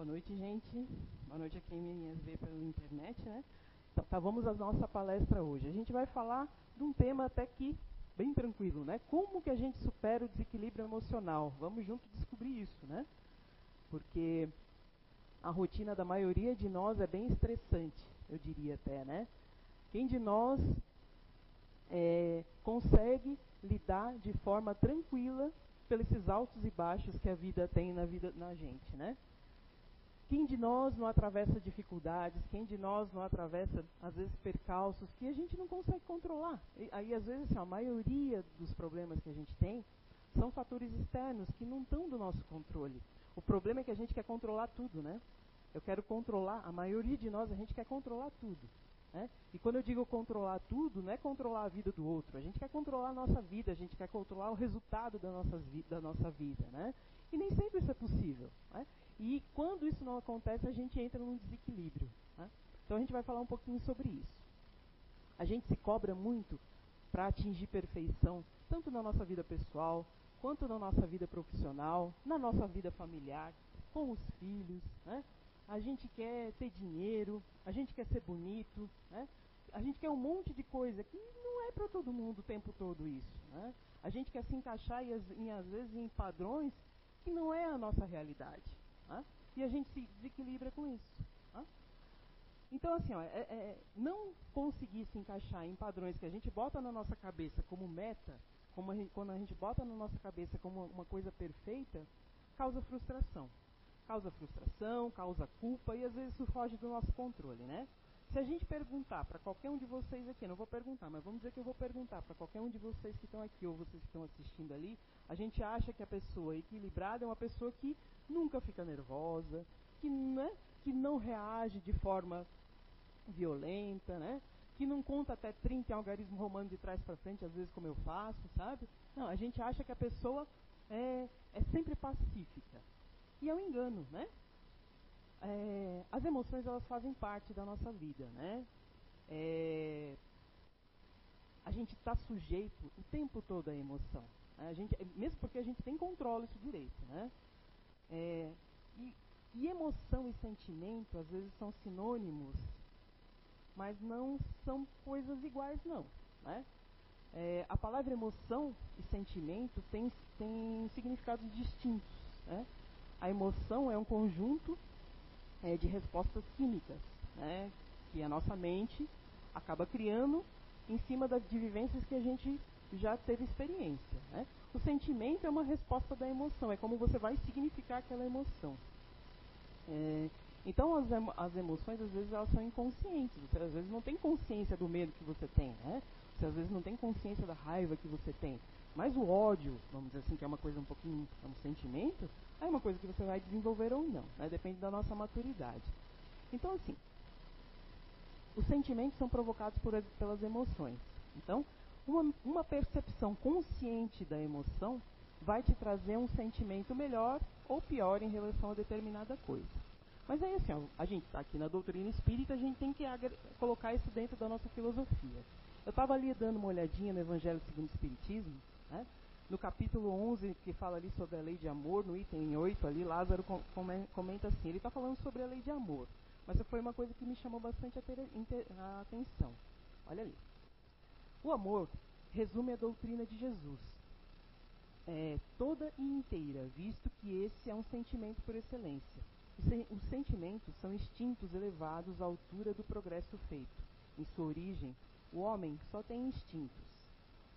Boa noite, gente. Boa noite a quem me vê pela internet, né? Então, tá, vamos à nossa palestra hoje. A gente vai falar de um tema até que bem tranquilo, né? Como que a gente supera o desequilíbrio emocional? Vamos junto descobrir isso, né? Porque a rotina da maioria de nós é bem estressante, eu diria até, né? Quem de nós é, consegue lidar de forma tranquila pelos altos e baixos que a vida tem na vida na gente, né? Quem de nós não atravessa dificuldades? Quem de nós não atravessa, às vezes, percalços que a gente não consegue controlar? E, aí, às vezes, assim, a maioria dos problemas que a gente tem são fatores externos que não estão do nosso controle. O problema é que a gente quer controlar tudo, né? Eu quero controlar, a maioria de nós, a gente quer controlar tudo. Né? E quando eu digo controlar tudo, não é controlar a vida do outro. A gente quer controlar a nossa vida, a gente quer controlar o resultado da nossa, da nossa vida. Né? E nem sempre isso é possível. Né? E quando isso não acontece, a gente entra num desequilíbrio. Né? Então a gente vai falar um pouquinho sobre isso. A gente se cobra muito para atingir perfeição, tanto na nossa vida pessoal, quanto na nossa vida profissional, na nossa vida familiar, com os filhos. Né? a gente quer ter dinheiro, a gente quer ser bonito, né? a gente quer um monte de coisa que não é para todo mundo o tempo todo isso. Né? A gente quer se encaixar em, às vezes em padrões que não é a nossa realidade. Né? E a gente se desequilibra com isso. Né? Então, assim, ó, é, é, não conseguir se encaixar em padrões que a gente bota na nossa cabeça como meta, como a gente, quando a gente bota na nossa cabeça como uma coisa perfeita, causa frustração causa frustração, causa culpa e às vezes isso foge do nosso controle, né? Se a gente perguntar para qualquer um de vocês aqui, não vou perguntar, mas vamos dizer que eu vou perguntar para qualquer um de vocês que estão aqui ou vocês que estão assistindo ali, a gente acha que a pessoa equilibrada é uma pessoa que nunca fica nervosa, que, né, que não reage de forma violenta, né? Que não conta até 30 em algarismo romano de trás para frente, às vezes como eu faço, sabe? Não, a gente acha que a pessoa é, é sempre pacífica. E é um engano, né? É, as emoções elas fazem parte da nossa vida, né? É, a gente está sujeito o tempo todo à emoção. Né? A gente, mesmo porque a gente tem controle isso direito, né? É, e, e emoção e sentimento às vezes são sinônimos, mas não são coisas iguais não, né? É, a palavra emoção e sentimento tem, tem significados distintos, né? a emoção é um conjunto é, de respostas químicas, né, que a nossa mente acaba criando em cima das, de vivências que a gente já teve experiência. Né? O sentimento é uma resposta da emoção, é como você vai significar aquela emoção. É, então as, as, emoções às vezes elas são inconscientes, você às vezes não tem consciência do medo que você tem, né? Você às vezes não tem consciência da raiva que você tem. Mas o ódio, vamos dizer assim, que é uma coisa um pouquinho, é um sentimento, é uma coisa que você vai desenvolver ou não, né? depende da nossa maturidade. Então, assim, os sentimentos são provocados por, pelas emoções. Então, uma, uma percepção consciente da emoção vai te trazer um sentimento melhor ou pior em relação a determinada coisa. Mas aí, assim, a gente está aqui na doutrina espírita, a gente tem que colocar isso dentro da nossa filosofia. Eu estava ali dando uma olhadinha no Evangelho segundo o Espiritismo, né? No capítulo 11, que fala ali sobre a lei de amor, no item 8 ali, Lázaro comenta assim, ele está falando sobre a lei de amor. Mas foi uma coisa que me chamou bastante a, atenção. Olha ali. O amor resume a doutrina de Jesus. É, toda e inteira, visto que esse é um sentimento por excelência. Os sentimentos são instintos elevados à altura do progresso feito. Em sua origem, o homem só tem instintos.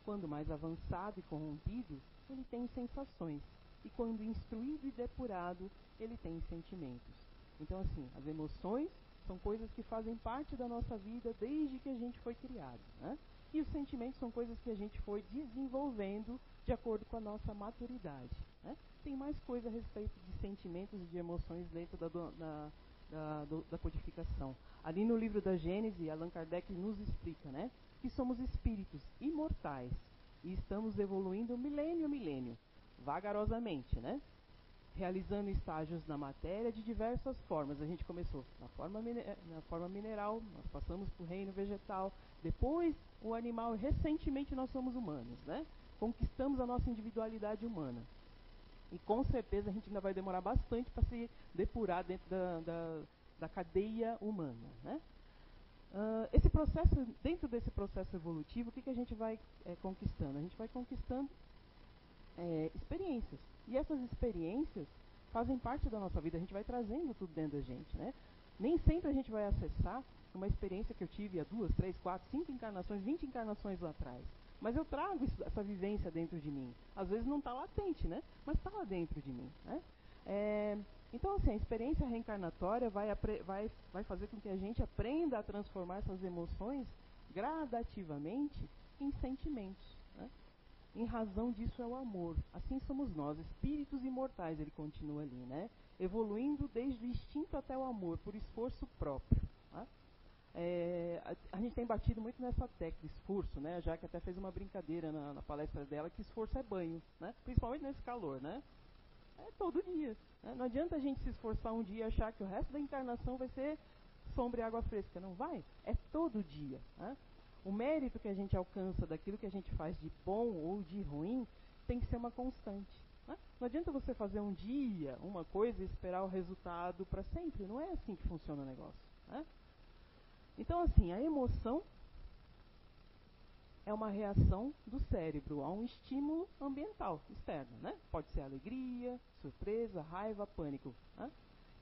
Quando mais avançado e corrompido, ele tem sensações. E quando instruído e depurado, ele tem sentimentos. Então, assim, as emoções são coisas que fazem parte da nossa vida desde que a gente foi criado. Né? E os sentimentos são coisas que a gente foi desenvolvendo de acordo com a nossa maturidade. Né? Tem mais coisa a respeito de sentimentos e de emoções dentro da, da, da, da codificação. Ali no livro da Gênesis, Allan Kardec nos explica, né? Que somos espíritos imortais e estamos evoluindo milênio a milênio, vagarosamente, né? Realizando estágios na matéria de diversas formas. A gente começou na forma, na forma mineral, nós passamos para o reino vegetal, depois o animal, recentemente nós somos humanos, né? Conquistamos a nossa individualidade humana. E com certeza a gente ainda vai demorar bastante para se depurar dentro da, da, da cadeia humana. Né? Uh, esse processo, dentro desse processo evolutivo, o que, que a gente vai é, conquistando? A gente vai conquistando é, experiências. E essas experiências fazem parte da nossa vida, a gente vai trazendo tudo dentro da gente. Né? Nem sempre a gente vai acessar uma experiência que eu tive há duas, três, quatro, cinco encarnações, vinte encarnações lá atrás. Mas eu trago isso, essa vivência dentro de mim. Às vezes não está latente, né? Mas está lá dentro de mim. Né? É, então, assim, a experiência reencarnatória vai, vai, vai fazer com que a gente aprenda a transformar essas emoções gradativamente em sentimentos. Né? Em razão disso é o amor. Assim somos nós, espíritos imortais, ele continua ali, né? Evoluindo desde o instinto até o amor, por esforço próprio. Né? É, a, a, gente tem batido muito nessa tecla, esforço, né? Já que até fez uma brincadeira na, na, palestra dela que esforço é banho, né? Principalmente nesse calor, né? É todo dia. Né? Não adianta a gente se esforçar um dia e achar que o resto da encarnação vai ser sombra e água fresca. Não vai. É todo dia. Né? O mérito que a gente alcança daquilo que a gente faz de bom ou de ruim tem que ser uma constante. Né? Não adianta você fazer um dia uma coisa e esperar o resultado para sempre. Não é assim que funciona o negócio. Né? Então, assim, a emoção é uma reação do cérebro a um estímulo ambiental externo, né? Pode ser alegria, surpresa, raiva, pânico. Né?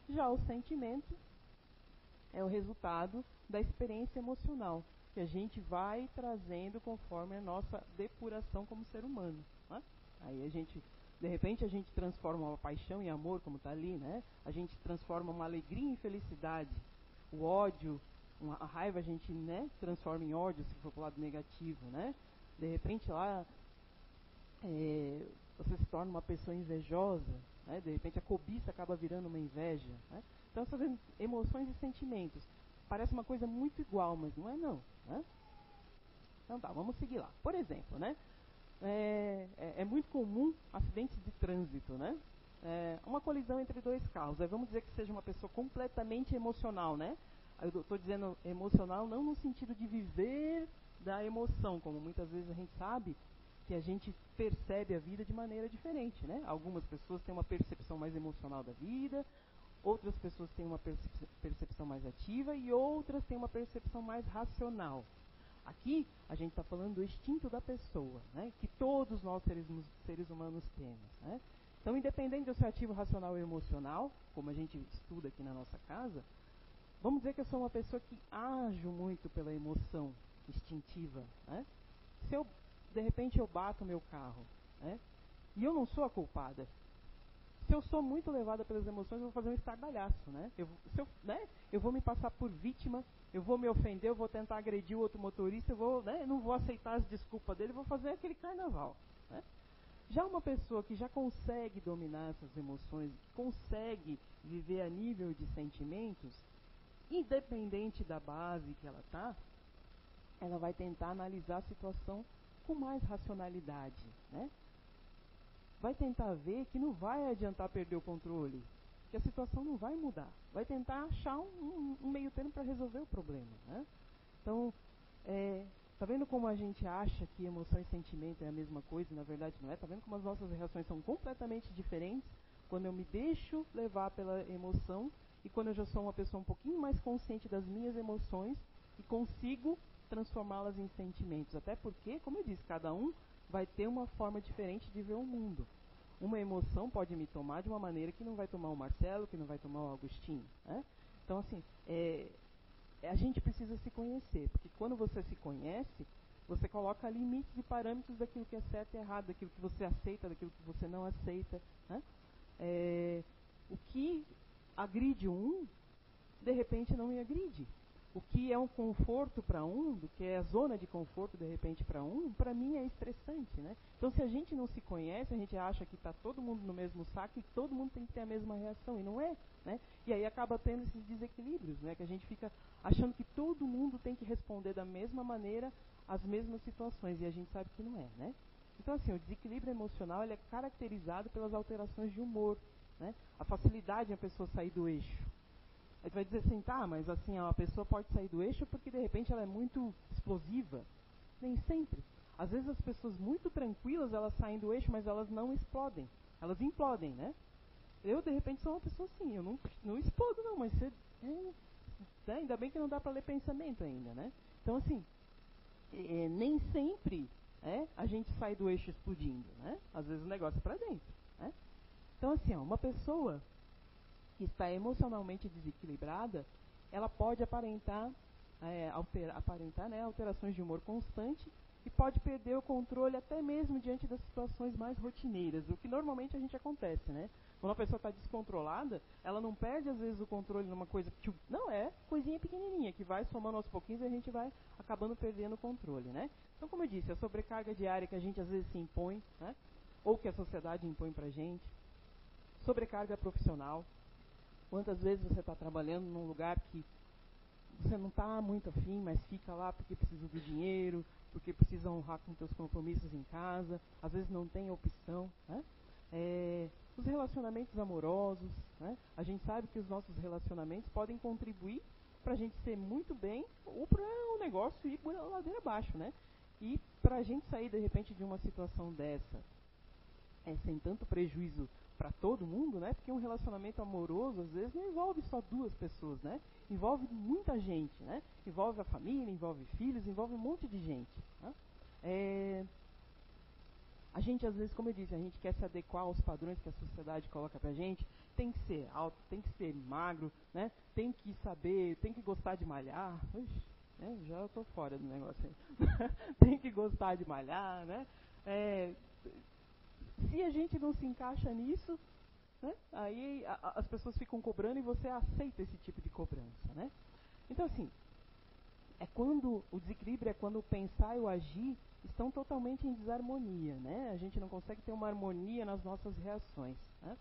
Já o sentimento é o resultado da experiência emocional que a gente vai trazendo conforme a nossa depuração como ser humano. Né? Aí a gente, de repente, a gente transforma uma paixão em amor, como está ali, né? A gente transforma uma alegria em felicidade, o ódio uma, a raiva a gente né, transforma em ódio, se for para o lado negativo, né? De repente lá é, você se torna uma pessoa invejosa, né? de repente a cobiça acaba virando uma inveja. Né? Então essas emoções e sentimentos. Parece uma coisa muito igual, mas não é não. Né? Então tá, vamos seguir lá. Por exemplo, né? É, é, é muito comum acidentes de trânsito, né? É, uma colisão entre dois carros. Aí vamos dizer que seja uma pessoa completamente emocional, né? Eu estou dizendo emocional não no sentido de viver da emoção, como muitas vezes a gente sabe que a gente percebe a vida de maneira diferente, né? Algumas pessoas têm uma percepção mais emocional da vida, outras pessoas têm uma percepção mais ativa e outras têm uma percepção mais racional. Aqui a gente está falando do instinto da pessoa, né? que todos nós seres, seres humanos temos. Né? Então, independente do seu ativo racional ou emocional, como a gente estuda aqui na nossa casa, Vamos dizer que eu sou uma pessoa que ajo muito pela emoção instintiva. Né? Se eu, de repente, eu bato meu carro, né? e eu não sou a culpada. Se eu sou muito levada pelas emoções, eu vou fazer um estardalhaço, né? Eu, eu, né? eu vou me passar por vítima, eu vou me ofender, eu vou tentar agredir o outro motorista, eu vou, né? não vou aceitar as desculpas dele, vou fazer aquele carnaval. Né? Já uma pessoa que já consegue dominar essas emoções, consegue viver a nível de sentimentos, independente da base que ela está, ela vai tentar analisar a situação com mais racionalidade, né? Vai tentar ver que não vai adiantar perder o controle, que a situação não vai mudar. Vai tentar achar um, um, meio termo para resolver o problema, né? Então, é, tá vendo como a gente acha que emoção e sentimento é a mesma coisa na verdade não é? Tá vendo como as nossas reações são completamente diferentes quando eu me deixo levar pela emoção e quando eu já sou uma pessoa um pouquinho mais consciente das minhas emoções e consigo transformá-las em sentimentos. Até porque, como eu disse, cada um vai ter uma forma diferente de ver o mundo. Uma emoção pode me tomar de uma maneira que não vai tomar o Marcelo, que não vai tomar o Agostinho. Né? Então, assim, é, a gente precisa se conhecer, porque quando você se conhece, você coloca limites e parâmetros daquilo que é certo e errado, daquilo que você aceita, daquilo que você não aceita. Né? É, o que agride um, de repente não me agride. O que é um conforto para um, do que é a zona de conforto de repente para um, para mim é estressante, né? Então se a gente não se conhece, a gente acha que está todo mundo no mesmo saco e todo mundo tem que ter a mesma reação e não é, né? E aí acaba tendo esses desequilíbrios, né? Que a gente fica achando que todo mundo tem que responder da mesma maneira às mesmas situações e a gente sabe que não é, né? Então assim, o desequilíbrio emocional é caracterizado pelas alterações de humor, né? A facilidade em a pessoa sair do eixo. Aí tu vai dizer assim, tá, mas assim, a pessoa pode sair do eixo porque de repente ela é muito explosiva. Nem sempre. Às vezes as pessoas muito tranquilas, elas saem do eixo, mas elas não explodem. elas implodem, né? Eu, de repente, sou uma pessoa assim, eu não, não explodo não, mas você, é, né? ainda bem que não dá para ler pensamento ainda, né? Então, assim, é, nem sempre é, a gente sai do eixo explodindo, né? Às vezes o negócio é para dentro, né? Então, assim, ó, uma pessoa que está emocionalmente desequilibrada, ela pode aparentar, é, alter, aparentar né, alterações de humor constante e pode perder o controle até mesmo diante das situações mais rotineiras, o que normalmente a gente acontece, né? Quando a pessoa está descontrolada, ela não perde às vezes o controle numa coisa que não é coisinha pequenininha que vai somando aos pouquinhos e a gente vai acabando perdendo o controle, né? Então, como eu disse, a sobrecarga diária que a gente às vezes se impõe, né? Ou que a sociedade impõe para gente, sobrecarga profissional. Quantas vezes você está trabalhando num lugar que você não está muito afim, mas fica lá porque precisa do dinheiro, porque precisa honrar com seus compromissos em casa, às vezes não tem opção, né? É, os relacionamentos amorosos, né? a gente sabe que os nossos relacionamentos podem contribuir para a gente ser muito bem ou para o negócio ir por ladeira abaixo, né? E para a gente sair de repente de uma situação dessa, é, sem tanto prejuízo para todo mundo, né? Porque um relacionamento amoroso às vezes não envolve só duas pessoas, né? Envolve muita gente, né? Envolve a família, envolve filhos, envolve um monte de gente. Né? É, a gente, às vezes, como eu disse, a gente quer se adequar aos padrões que a sociedade coloca pra gente. Tem que ser alto, tem que ser magro, né? Tem que saber, tem que gostar de malhar. Ux, né? Já estou fora do negócio tem que gostar de malhar, né? É, se a gente não se encaixa nisso, né? aí a, as pessoas ficam cobrando e você aceita esse tipo de cobrança, né? Então, assim, é quando o desequilíbrio é quando o pensar e o agir estão totalmente em desarmonia, né? A gente não consegue ter uma harmonia nas nossas reações. Né?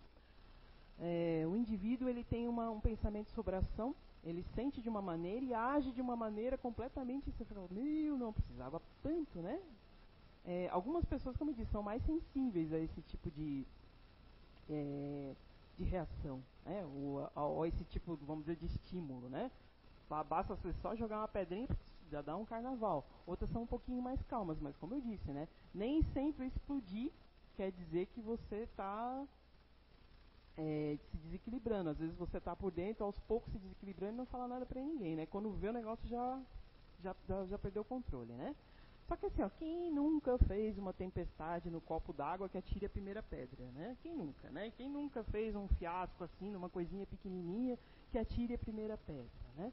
É, o indivíduo ele tem uma, um pensamento sobre ação, ele sente de uma maneira e age de uma maneira completamente. Você fala, meu, não precisava tanto, né? É, algumas pessoas, como eu disse, são mais sensíveis a esse tipo de, é, de reação, né? Ou, ou, esse tipo, vamos dizer, de estímulo, né? Basta você só jogar uma pedrinha já dá um carnaval. Outras são um pouquinho mais calmas, mas como eu disse, né? Nem sempre explodir quer dizer que você está é, se desequilibrando. Às vezes você está por dentro, aos poucos se desequilibrando e não fala nada para ninguém, né? Quando vê o negócio já, já, já perdeu o controle, né? Só que assim, ó, quem nunca fez uma tempestade no copo d'água que atire a primeira pedra, né? Quem nunca, né? Quem nunca fez um fiasco assim, numa coisinha pequenininha que atire a primeira pedra, né?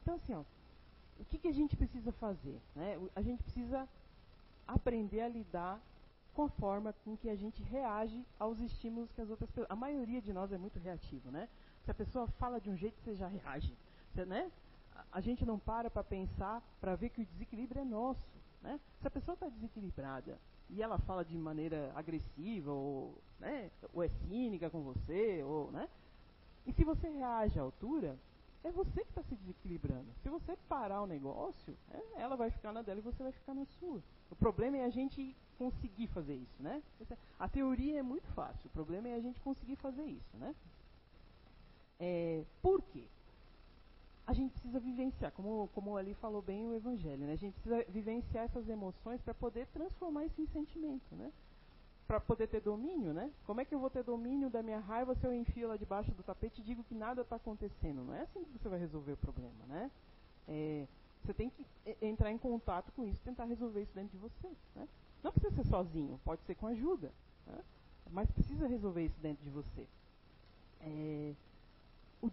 Então assim, ó, o que, que a gente precisa fazer? Né? A gente precisa aprender a lidar com a forma com que a gente reage aos estímulos que as outras pessoas. A maioria de nós é muito reativo, né? Se a pessoa fala de um jeito, você já reage, você, né? A gente não para para pensar, para ver que o desequilíbrio é nosso, né? Se a pessoa está desequilibrada e ela fala de maneira agressiva ou, né, ou é cínica com você, ou, né? E se você reage à altura, é você que está se desequilibrando. Se você parar o negócio, é, ela vai ficar na dela e você vai ficar na sua. O problema é a gente conseguir fazer isso, né? A teoria é muito fácil, o problema é a gente conseguir fazer isso, né? É, por quê? A gente precisa vivenciar, como, como ali falou bem o Evangelho, né? A gente precisa vivenciar essas emoções para poder transformar isso em sentimento, né? para poder ter domínio, né? Como é que eu vou ter domínio da minha raiva se eu enfio ela debaixo do tapete e digo que nada está acontecendo? Não é assim que você vai resolver o problema, né? É, você tem que entrar em contato com isso, tentar resolver isso dentro de você, né? Não precisa ser sozinho, pode ser com ajuda, né? mas precisa resolver isso dentro de você. É, o,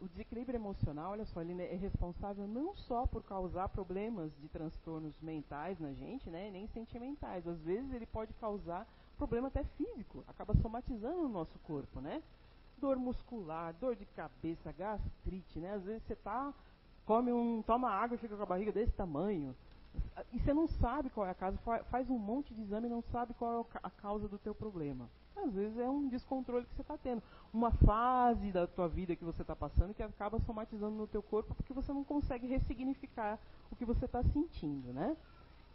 o, desequilíbrio emocional, olha só, ele é responsável não só por causar problemas de transtornos mentais na gente, né, nem sentimentais. Às vezes ele pode causar problema até físico, acaba somatizando o nosso corpo, né? Dor muscular, dor de cabeça, gastrite, né? Às vezes você tá, come um, toma água e fica com a barriga desse tamanho. E você não sabe qual é a causa, faz um monte de exame e não sabe qual é a causa do teu problema. Às vezes é um descontrole que você está tendo, uma fase da tua vida que você está passando que acaba somatizando no teu corpo porque você não consegue ressignificar o que você está sentindo, né?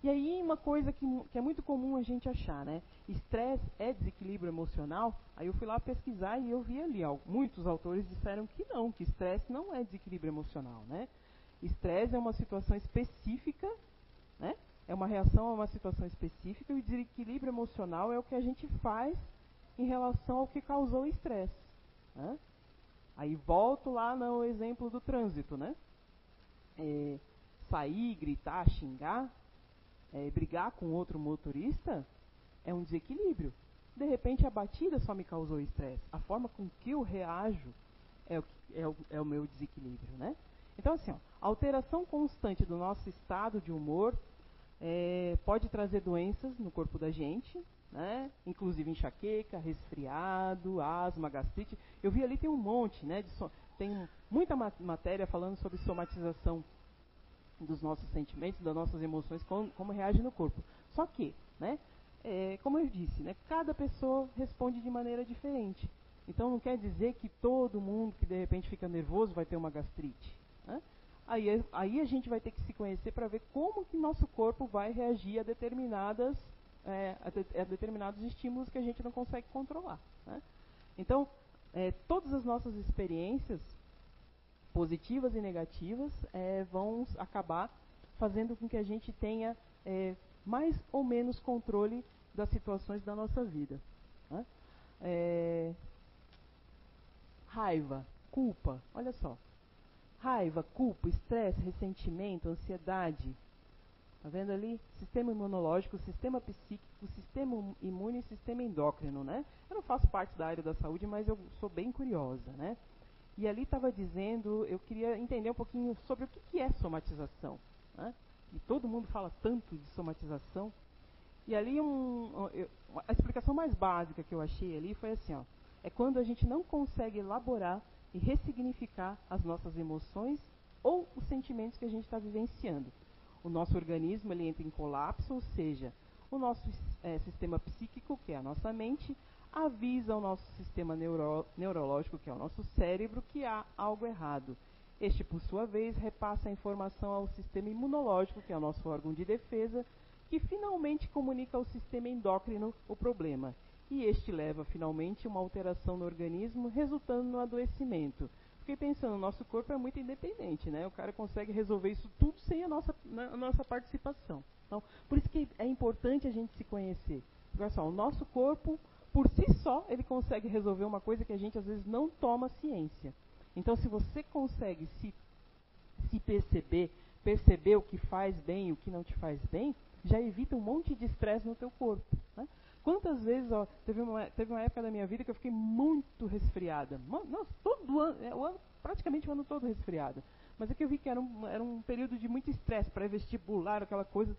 E aí uma coisa que, que é muito comum a gente achar, né? Estresse é desequilíbrio emocional? Aí eu fui lá pesquisar e eu vi ali, ó, muitos autores disseram que não, que estresse não é desequilíbrio emocional, né? Estresse é uma situação específica, né? É uma reação a uma situação específica e o desequilíbrio emocional é o que a gente faz em relação ao que causou o estresse. Né? Aí volto lá no exemplo do trânsito, né? É, sair, gritar, xingar, é, brigar com outro motorista é um desequilíbrio. De repente a batida só me causou estresse. A forma com que eu reajo é o, é o, é o meu desequilíbrio, né? Então assim, ó, alteração constante do nosso estado de humor é, pode trazer doenças no corpo da gente, né? Inclusive enxaqueca, resfriado, asma, gastrite. Eu vi ali tem um monte, né? So, tem muita matéria falando sobre somatização dos nossos sentimentos, das nossas emoções, como, como reage no corpo. Só que, né? É, como eu disse, né? Cada pessoa responde de maneira diferente. Então não quer dizer que todo mundo que de repente fica nervoso vai ter uma gastrite. Né? Aí, aí a gente vai ter que se conhecer para ver como que nosso corpo vai reagir a determinadas é, a, de, a, determinados estímulos que a gente não consegue controlar. Né? Então, é, todas as nossas experiências, positivas e negativas, é, vão acabar fazendo com que a gente tenha é, mais ou menos controle das situações da nossa vida. Né? É, raiva, culpa, olha só. Raiva, culpa, estresse, ressentimento, ansiedade. Tá vendo ali? Sistema imunológico, sistema psíquico, sistema imune e sistema endócrino, né? Eu não faço parte da área da saúde, mas eu sou bem curiosa, né? E ali estava dizendo, eu queria entender um pouquinho sobre o que, que é somatização. Né? E todo mundo fala tanto de somatização. E ali um, a explicação mais básica que eu achei ali foi assim, ó, é quando a gente não consegue elaborar e ressignificar as nossas emoções ou os sentimentos que a gente está vivenciando. O nosso organismo ele entra em colapso, ou seja, o nosso é, sistema psíquico, que é a nossa mente, avisa o nosso sistema neuro, neurológico, que é o nosso cérebro, que há algo errado. Este, por sua vez, repassa a informação ao sistema imunológico, que é o nosso órgão de defesa, que finalmente comunica ao sistema endócrino o problema e este leva finalmente uma alteração no organismo, resultando no adoecimento. Fiquei pensando, nosso corpo é muito independente, né? O cara consegue resolver isso tudo sem a nossa, a nossa participação. Então, por isso que é importante a gente se conhecer. Olha só, o nosso corpo, por si só, ele consegue resolver uma coisa que a gente às vezes não toma ciência. Então, se você consegue se, se perceber, perceber o que faz bem e o que não te faz bem, já evita um monte de estresse no teu corpo. Né? Quantas vezes, ó, teve uma, teve uma época da minha vida que eu fiquei muito resfriada. Nossa, todo ano, é, o ano, praticamente o ano todo resfriada. Mas é que eu vi que era um, era um período de muito estresse, pré-vestibular, aquela coisa.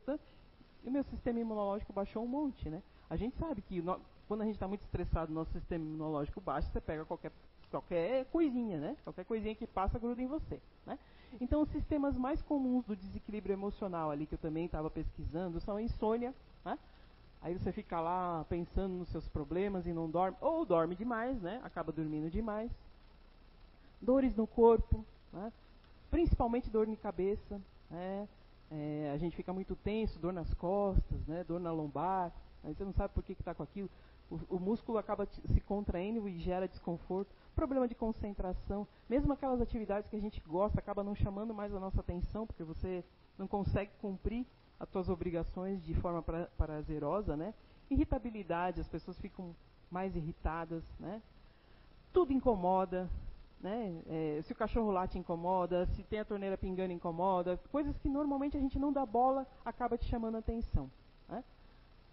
E o meu sistema imunológico baixou um monte, né? A gente sabe que no, quando a gente está muito estressado, nosso sistema imunológico baixa, você pega qualquer, qualquer coisinha, né? Qualquer coisinha que passa gruda em você, né? Então, os sistemas mais comuns do desequilíbrio emocional ali, que eu também estava pesquisando, são a insônia, né? Aí você fica lá pensando nos seus problemas e não dorme, ou dorme demais, né? Acaba dormindo demais. Dores no corpo, né? principalmente dor de cabeça, né? É, a gente fica muito tenso, dor nas costas, né? Dor na lombar. Aí você não sabe por que está com aquilo. O, o, músculo acaba se contraindo e gera desconforto. Problema de concentração. Mesmo aquelas atividades que a gente gosta, acaba não chamando mais a nossa atenção, porque você não consegue cumprir as tuas obrigações de forma pra, prazerosa, né? Irritabilidade, as pessoas ficam mais irritadas, né? Tudo incomoda, né? É, se o cachorro late incomoda, se tem a torneira pingando incomoda, coisas que normalmente a gente não dá bola, acaba te chamando a atenção. Né?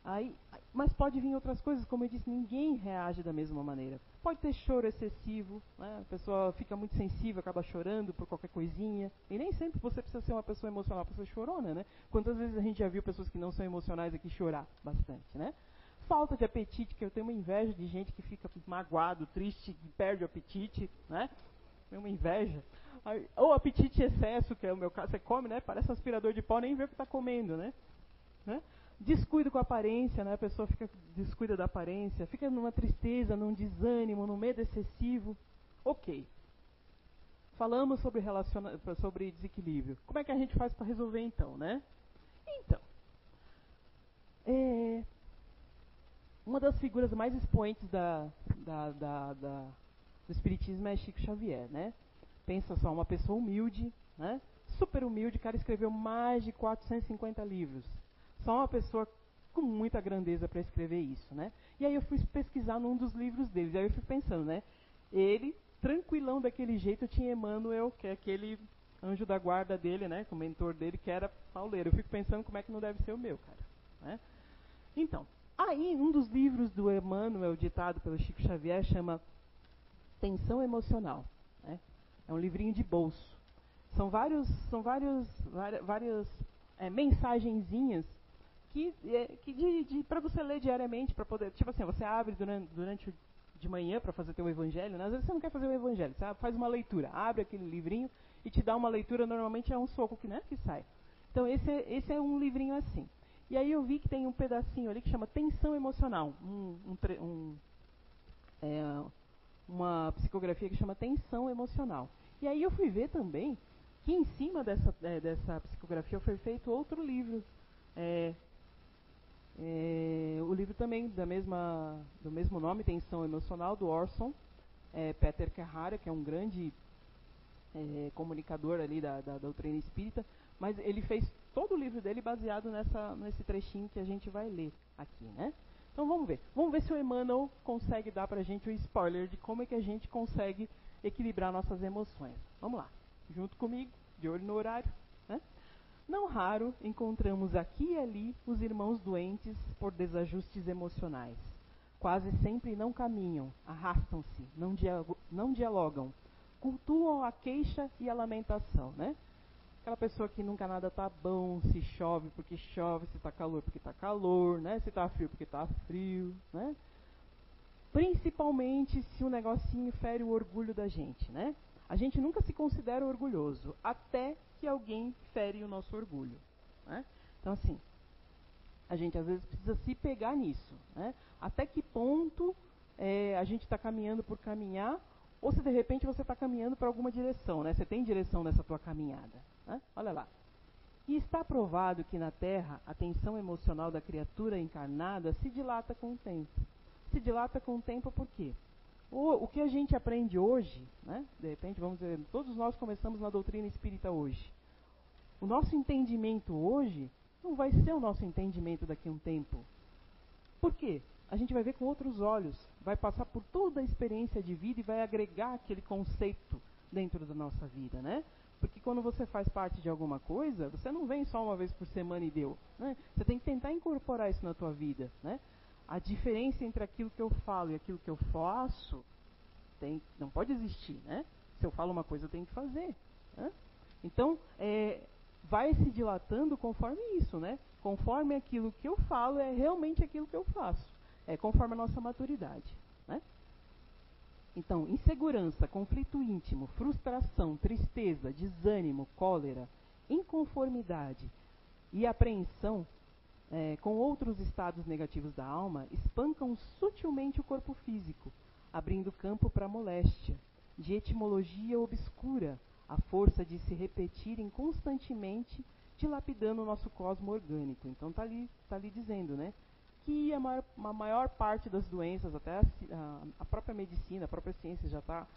Aí, mas pode vir outras coisas, como eu disse, ninguém reage da mesma maneira. Pode ter choro excessivo, né? a pessoa fica muito sensível, acaba chorando por qualquer coisinha. E nem sempre você precisa ser uma pessoa emocional para ser chorona, né? Quantas vezes a gente já viu pessoas que não são emocionais aqui chorar bastante, né? Falta de apetite, que eu tenho uma inveja de gente que fica magoado, triste, que perde o apetite, né? Tenho uma inveja. Ou apetite excesso, que é o meu caso, você come, né? Parece um aspirador de pó, nem vê o que está comendo, né? né? Descuido com a aparência, né? a pessoa fica descuida da aparência, fica numa tristeza, num desânimo, num medo excessivo. Ok. Falamos sobre, relaciona sobre desequilíbrio. Como é que a gente faz para resolver então, né? Então, é, uma das figuras mais expoentes da, da, da, da, do Espiritismo é Chico Xavier, né? Pensa só, uma pessoa humilde, né? Super humilde, o cara escreveu mais de 450 livros só uma pessoa com muita grandeza para escrever isso, né? E aí eu fui pesquisar num dos livros deles, aí eu fui pensando, né? Ele, tranquilão daquele jeito, tinha Emmanuel, que é aquele anjo da guarda dele, né? O mentor dele, que era pauleiro. Eu fico pensando como é que não deve ser o meu, cara. Né? Então, aí um dos livros do Emmanuel, ditado pelo Chico Xavier, chama Tensão Emocional. Né? É um livrinho de bolso. São vários, são vários, várias, várias é, mensagenzinhas que, é, que de, de para você ler diariamente, para poder, tipo assim, você abre durante, durante de manhã para fazer teu evangelho, né? às vezes você não quer fazer o evangelho, você faz uma leitura, abre aquele livrinho e te dá uma leitura, normalmente é um soco que, né, que sai. Então esse, é, esse é um livrinho assim. E aí eu vi que tem um pedacinho ali que chama tensão emocional, um, um, um é, uma psicografia que chama tensão emocional. E aí eu fui ver também que em cima dessa, é, dessa psicografia foi feito outro livro, é, é, o livro também da mesma, do mesmo nome, Tensão Emocional, do Orson é, Peter Carrara, que é um grande é, comunicador ali da, da, doutrina espírita, mas ele fez todo o livro dele baseado nessa, nesse trechinho que a gente vai ler aqui, né? Então vamos ver. Vamos ver se o Emmanuel consegue dar para a gente o um spoiler de como é que a gente consegue equilibrar nossas emoções. Vamos lá. Junto comigo, de olho no horário. Né? Não raro encontramos aqui e ali os irmãos doentes por desajustes emocionais. Quase sempre não caminham, arrastam-se, não, não dialogam, cultuam a queixa e a lamentação, né? Aquela pessoa que nunca nada está bom, se chove porque chove, se está calor porque está calor, né? Se está frio porque está frio, né? Principalmente se o negocinho fere o orgulho da gente, né? A gente nunca se considera orgulhoso, até que alguém fere o nosso orgulho. Né? Então, assim, a gente às vezes precisa se pegar nisso. Né? Até que ponto é, a gente está caminhando por caminhar, ou se de repente você está caminhando para alguma direção, né? Você tem direção nessa tua caminhada. Né? Olha lá. E está provado que na Terra a tensão emocional da criatura encarnada se dilata com o tempo. Se dilata com o tempo por quê? O, o que a gente aprende hoje, né? de repente, vamos dizer, todos nós começamos na doutrina espírita hoje. O nosso entendimento hoje não vai ser o nosso entendimento daqui a um tempo. Por quê? A gente vai ver com outros olhos, vai passar por toda a experiência de vida e vai agregar aquele conceito dentro da nossa vida, né? Porque quando você faz parte de alguma coisa, você não vem só uma vez por semana e deu. Né? Você tem que tentar incorporar isso na tua vida, né? A diferença entre aquilo que eu falo e aquilo que eu faço tem, não pode existir, né? Se eu falo uma coisa, eu tenho que fazer. Né? Então, é, vai se dilatando conforme isso, né? Conforme aquilo que eu falo é realmente aquilo que eu faço. É conforme a nossa maturidade, né? Então, insegurança, conflito íntimo, frustração, tristeza, desânimo, cólera, inconformidade e apreensão é, com outros estados negativos da alma, espancam sutilmente o corpo físico, abrindo campo para moléstia, de etimologia obscura, a força de se repetirem constantemente, dilapidando o nosso cosmo orgânico. Então está ali, tá ali dizendo, né? Que a maior, a maior parte das doenças, até a, a própria medicina, a própria ciência já está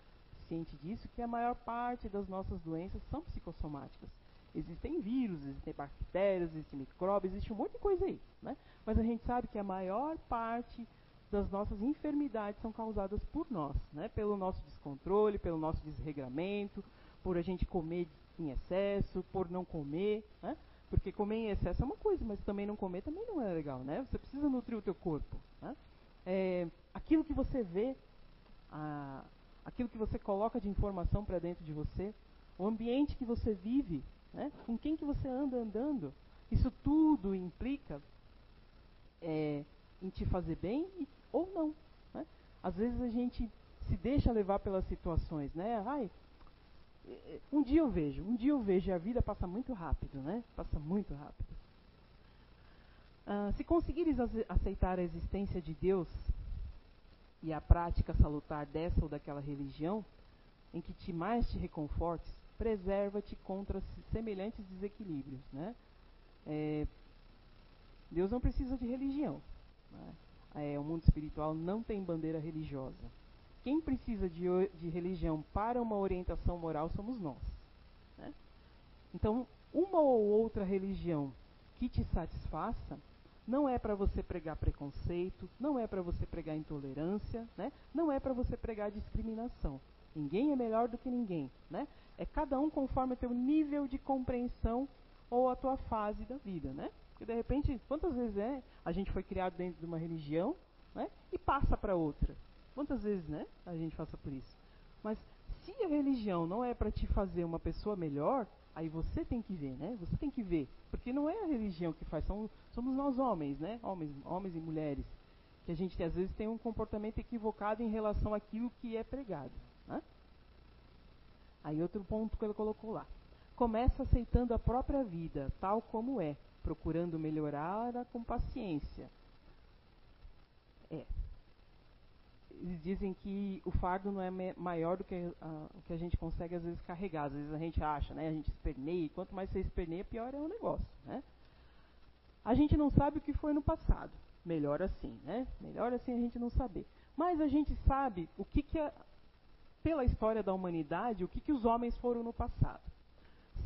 ciente disso, que a maior parte das nossas doenças são psicossomáticas. Existem vírus, existem bactérias, existem micróbios, existe um monte de coisa aí. Né? Mas a gente sabe que a maior parte das nossas enfermidades são causadas por nós, né? pelo nosso descontrole, pelo nosso desregramento, por a gente comer em excesso, por não comer. Né? Porque comer em excesso é uma coisa, mas também não comer também não é legal. Né? Você precisa nutrir o teu corpo. Né? É, aquilo que você vê, a, aquilo que você coloca de informação para dentro de você, o ambiente que você vive né? Com quem que você anda andando? Isso tudo implica é, em te fazer bem e, ou não. Né? Às vezes a gente se deixa levar pelas situações, né? Ai, um dia eu vejo, um dia eu vejo e a vida passa muito rápido, né? Passa muito rápido. Ah, se conseguires aceitar a existência de Deus e a prática salutar dessa ou daquela religião, em que te mais te reconfortes, preserva-te contra semelhantes desequilíbrios. Né? É, Deus não precisa de religião. Né? É, o mundo espiritual não tem bandeira religiosa. Quem precisa de, de religião para uma orientação moral somos nós. Né? Então, uma ou outra religião que te satisfaça não é para você pregar preconceito, não é para você pregar intolerância, né? não é para você pregar discriminação. Ninguém é melhor do que ninguém. Né? É cada um conforme o teu nível de compreensão ou a tua fase da vida. Né? Porque de repente, quantas vezes é a gente foi criado dentro de uma religião né? e passa para outra? Quantas vezes né, a gente passa por isso? Mas se a religião não é para te fazer uma pessoa melhor, aí você tem que ver, né? Você tem que ver, porque não é a religião que faz, são, somos nós homens, né? Homens, homens e mulheres, que a gente às vezes tem um comportamento equivocado em relação àquilo que é pregado. Né? Aí outro ponto que ele colocou lá. Começa aceitando a própria vida, tal como é, procurando melhorar com paciência. É, eles dizem que o fardo não é maior do que o que a gente consegue às vezes carregar. Às vezes a gente acha, né? A gente esperneia, e quanto mais você esperneia, pior é o negócio, né? A gente não sabe o que foi no passado. Melhor assim, né? Melhor assim a gente não saber. Mas a gente sabe o que que é, pela história da humanidade, o que que os homens foram no passado.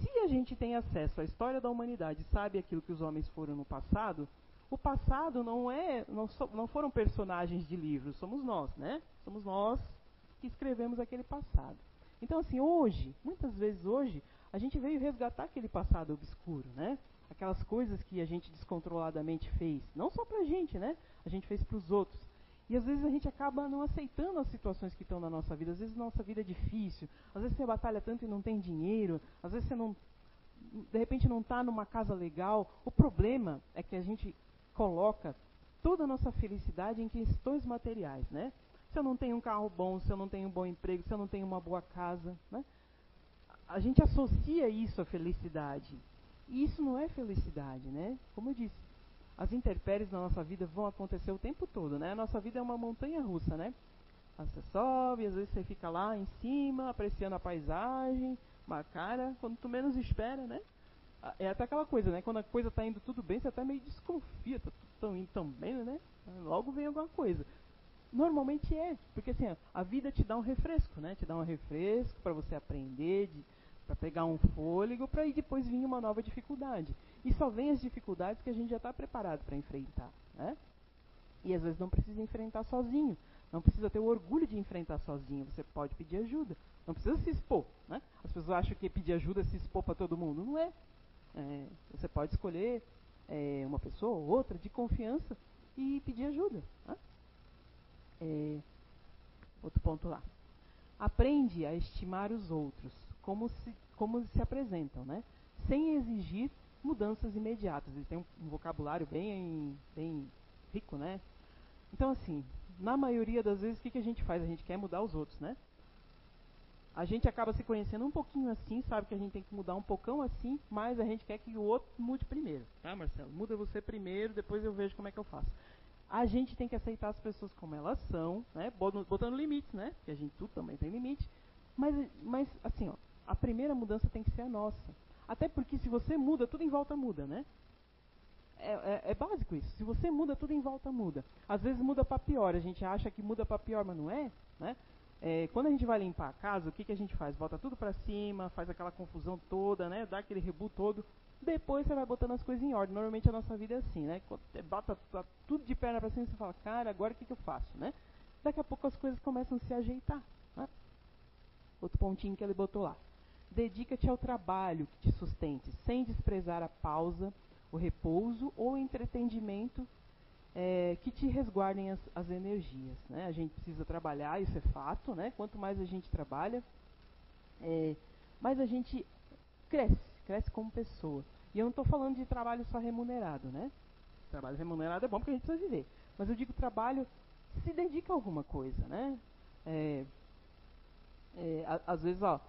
Se a gente tem acesso à história da humanidade, sabe aquilo que os homens foram no passado, o passado não é, não, so, não foram personagens de livros, somos nós, né? Somos nós que escrevemos aquele passado. Então, assim, hoje, muitas vezes hoje, a gente veio resgatar aquele passado obscuro, né? Aquelas coisas que a gente descontroladamente fez, não só pra gente, né? A gente fez para os outros. E às vezes a gente acaba não aceitando as situações que estão na nossa vida. Às vezes nossa vida é difícil, às vezes você batalha tanto e não tem dinheiro, às vezes você não de repente não está numa casa legal. O problema é que a gente coloca toda a nossa felicidade em questões materiais, né? Se eu não tenho um carro bom, se eu não tenho um bom emprego, se eu não tenho uma boa casa, né? A gente associa isso à felicidade. E isso não é felicidade, né? Como eu disse, as intempéries na nossa vida vão acontecer o tempo todo, né? A nossa vida é uma montanha russa, né? Você sobe, às vezes você fica lá em cima, apreciando a paisagem, uma cara, quando tu menos espera, né? é até aquela coisa, né? Quando a coisa está indo tudo bem, você até meio desconfia, tá tudo indo tão bem, né? Logo vem alguma coisa. Normalmente é, porque assim, a vida te dá um refresco, né? Te dá um refresco para você aprender, para pegar um fôlego, para aí depois vir uma nova dificuldade. E só vem as dificuldades que a gente já está preparado para enfrentar, né? E às vezes não precisa enfrentar sozinho. Não precisa ter o orgulho de enfrentar sozinho. Você pode pedir ajuda. Não precisa se expor. Né? As pessoas acham que pedir ajuda é se expor para todo mundo. Não é. É, você pode escolher é, uma pessoa ou outra de confiança e pedir ajuda. Né? É, outro ponto lá. Aprende a estimar os outros, como se, como se apresentam, né? sem exigir mudanças imediatas. Eles têm um, vocabulário bem, bem rico, né? Então, assim, na maioria das vezes, o que, que a gente faz? A gente quer mudar os outros, né? a gente acaba se conhecendo um pouquinho assim, sabe que a gente tem que mudar um pouquinho assim, mas a gente quer que o outro mude primeiro. Tá, Marcelo? Muda você primeiro, depois eu vejo como é que eu faço. A gente tem que aceitar as pessoas como elas são, né? Botando limites, né? Porque a gente tudo também tem limite. Mas, mas assim, ó, a primeira mudança tem que ser a nossa. Até porque se você muda, tudo em volta muda, né? É, é, é, básico isso. Se você muda, tudo em volta muda. Às vezes muda para pior. A gente acha que muda para pior, mas não é, né? É, quando a gente vai limpar a casa, o que, que a gente faz? Bota tudo para cima, faz aquela confusão toda, né? Dá aquele rebu todo. Depois você vai botando as coisas em ordem. Normalmente a nossa vida é assim, né? Bota tudo de perna para cima, você fala, cara, agora o que, que eu faço, né? Daqui a pouco as coisas começam a se ajeitar. Né? Outro pontinho que ele botou lá. Dedica-te ao trabalho que te sustente, sem desprezar a pausa, o repouso ou o entretenimento é, que te resguardem as, as energias. Né? A gente precisa trabalhar, isso é fato. Né? Quanto mais a gente trabalha, é, mais a gente cresce, cresce como pessoa. E eu não estou falando de trabalho só remunerado. Né? Trabalho remunerado é bom porque a gente precisa viver. Mas eu digo trabalho, se dedica a alguma coisa. Né? É, às vezes, ó,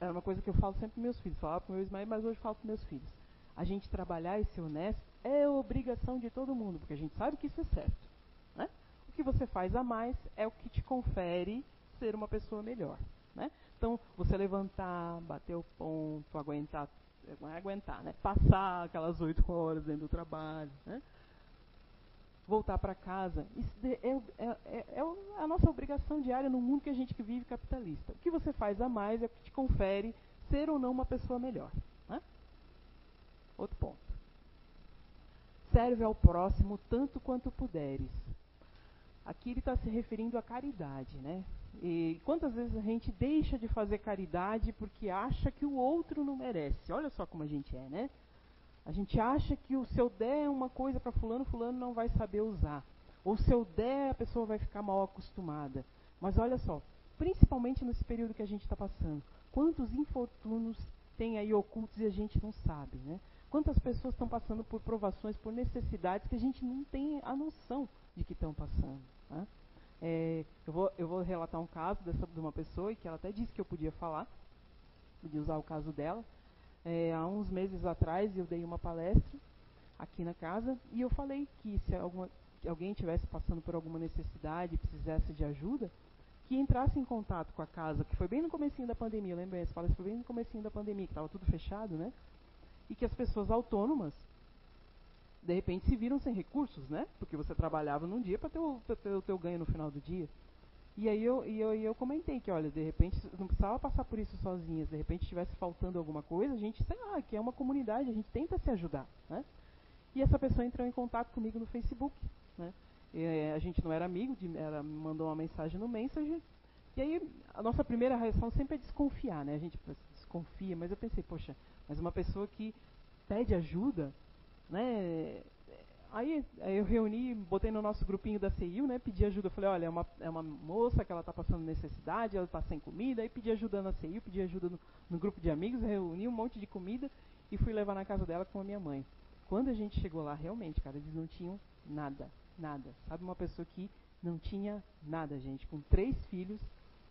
é uma coisa que eu falo sempre para meus filhos. Falava para o meu Ismael, mas hoje falo para meus filhos. A gente trabalhar e ser honesto é obrigação de todo mundo, porque a gente sabe que isso é certo. Né? O que você faz a mais é o que te confere ser uma pessoa melhor. Né? Então, você levantar, bater o ponto, aguentar, não é aguentar, né? passar aquelas oito horas dentro do trabalho, né? Voltar para casa, isso é, é, é, a nossa obrigação diária no mundo que a gente vive capitalista. O que você faz a mais é o que te confere ser ou não uma pessoa melhor. Né? Outro ponto. serve ao próximo tanto quanto puderes. Aqui ele está se referindo à caridade, né? E quantas vezes a gente deixa de fazer caridade porque acha que o outro não merece? Olha só como a gente é, né? A gente acha que o, se eu der uma coisa para fulano, fulano não vai saber usar. Ou se eu der, a pessoa vai ficar mal acostumada. Mas olha só, principalmente nesse período que a gente está passando, quantos infortúnios tem aí ocultos e a gente não sabe, né? Quantas pessoas estão passando por provações, por necessidades que a gente não tem a noção de que estão passando. Né? É, eu, vou, eu vou relatar um caso dessa, de uma pessoa que ela até disse que eu podia falar, podia usar o caso dela. É, há uns meses atrás eu dei uma palestra aqui na casa e eu falei que se alguma, que alguém estivesse passando por alguma necessidade precisasse de ajuda, que entrasse em contato com a casa, que foi bem no comecinho da pandemia, lembra essa palestra foi bem no comecinho da pandemia, que estava tudo fechado, né? E que as pessoas autônomas, de repente, se viram sem recursos, né? Porque você trabalhava num dia para ter, o teu ganho no final do dia. E aí eu, e eu, e eu comentei que, olha, de repente, não precisava passar por isso sozinhas, de repente estivesse faltando alguma coisa, a gente, sei lá, que é uma comunidade, a gente tenta se ajudar, né? E essa pessoa entrou em contato comigo no Facebook, né? E, eh, a gente não era amigo, de, ela mandou uma mensagem no Messenger, e aí a nossa primeira reação sempre é desconfiar, né? A gente desconfia, mas eu pensei, poxa, mas uma pessoa que pede ajuda, né? Aí, eu reuni, botei no nosso grupinho da CIU, né? Pedi ajuda. Falei, olha, é uma, é uma moça que ela está passando necessidade, ela está sem comida. Aí pedi ajuda na CIU, pedi ajuda no, no, grupo de amigos, reuni um monte de comida e fui levar na casa dela com a minha mãe. Quando a gente chegou lá, realmente, cara, eles não tinham nada, nada. Sabe, uma pessoa que não tinha nada, gente, com três filhos,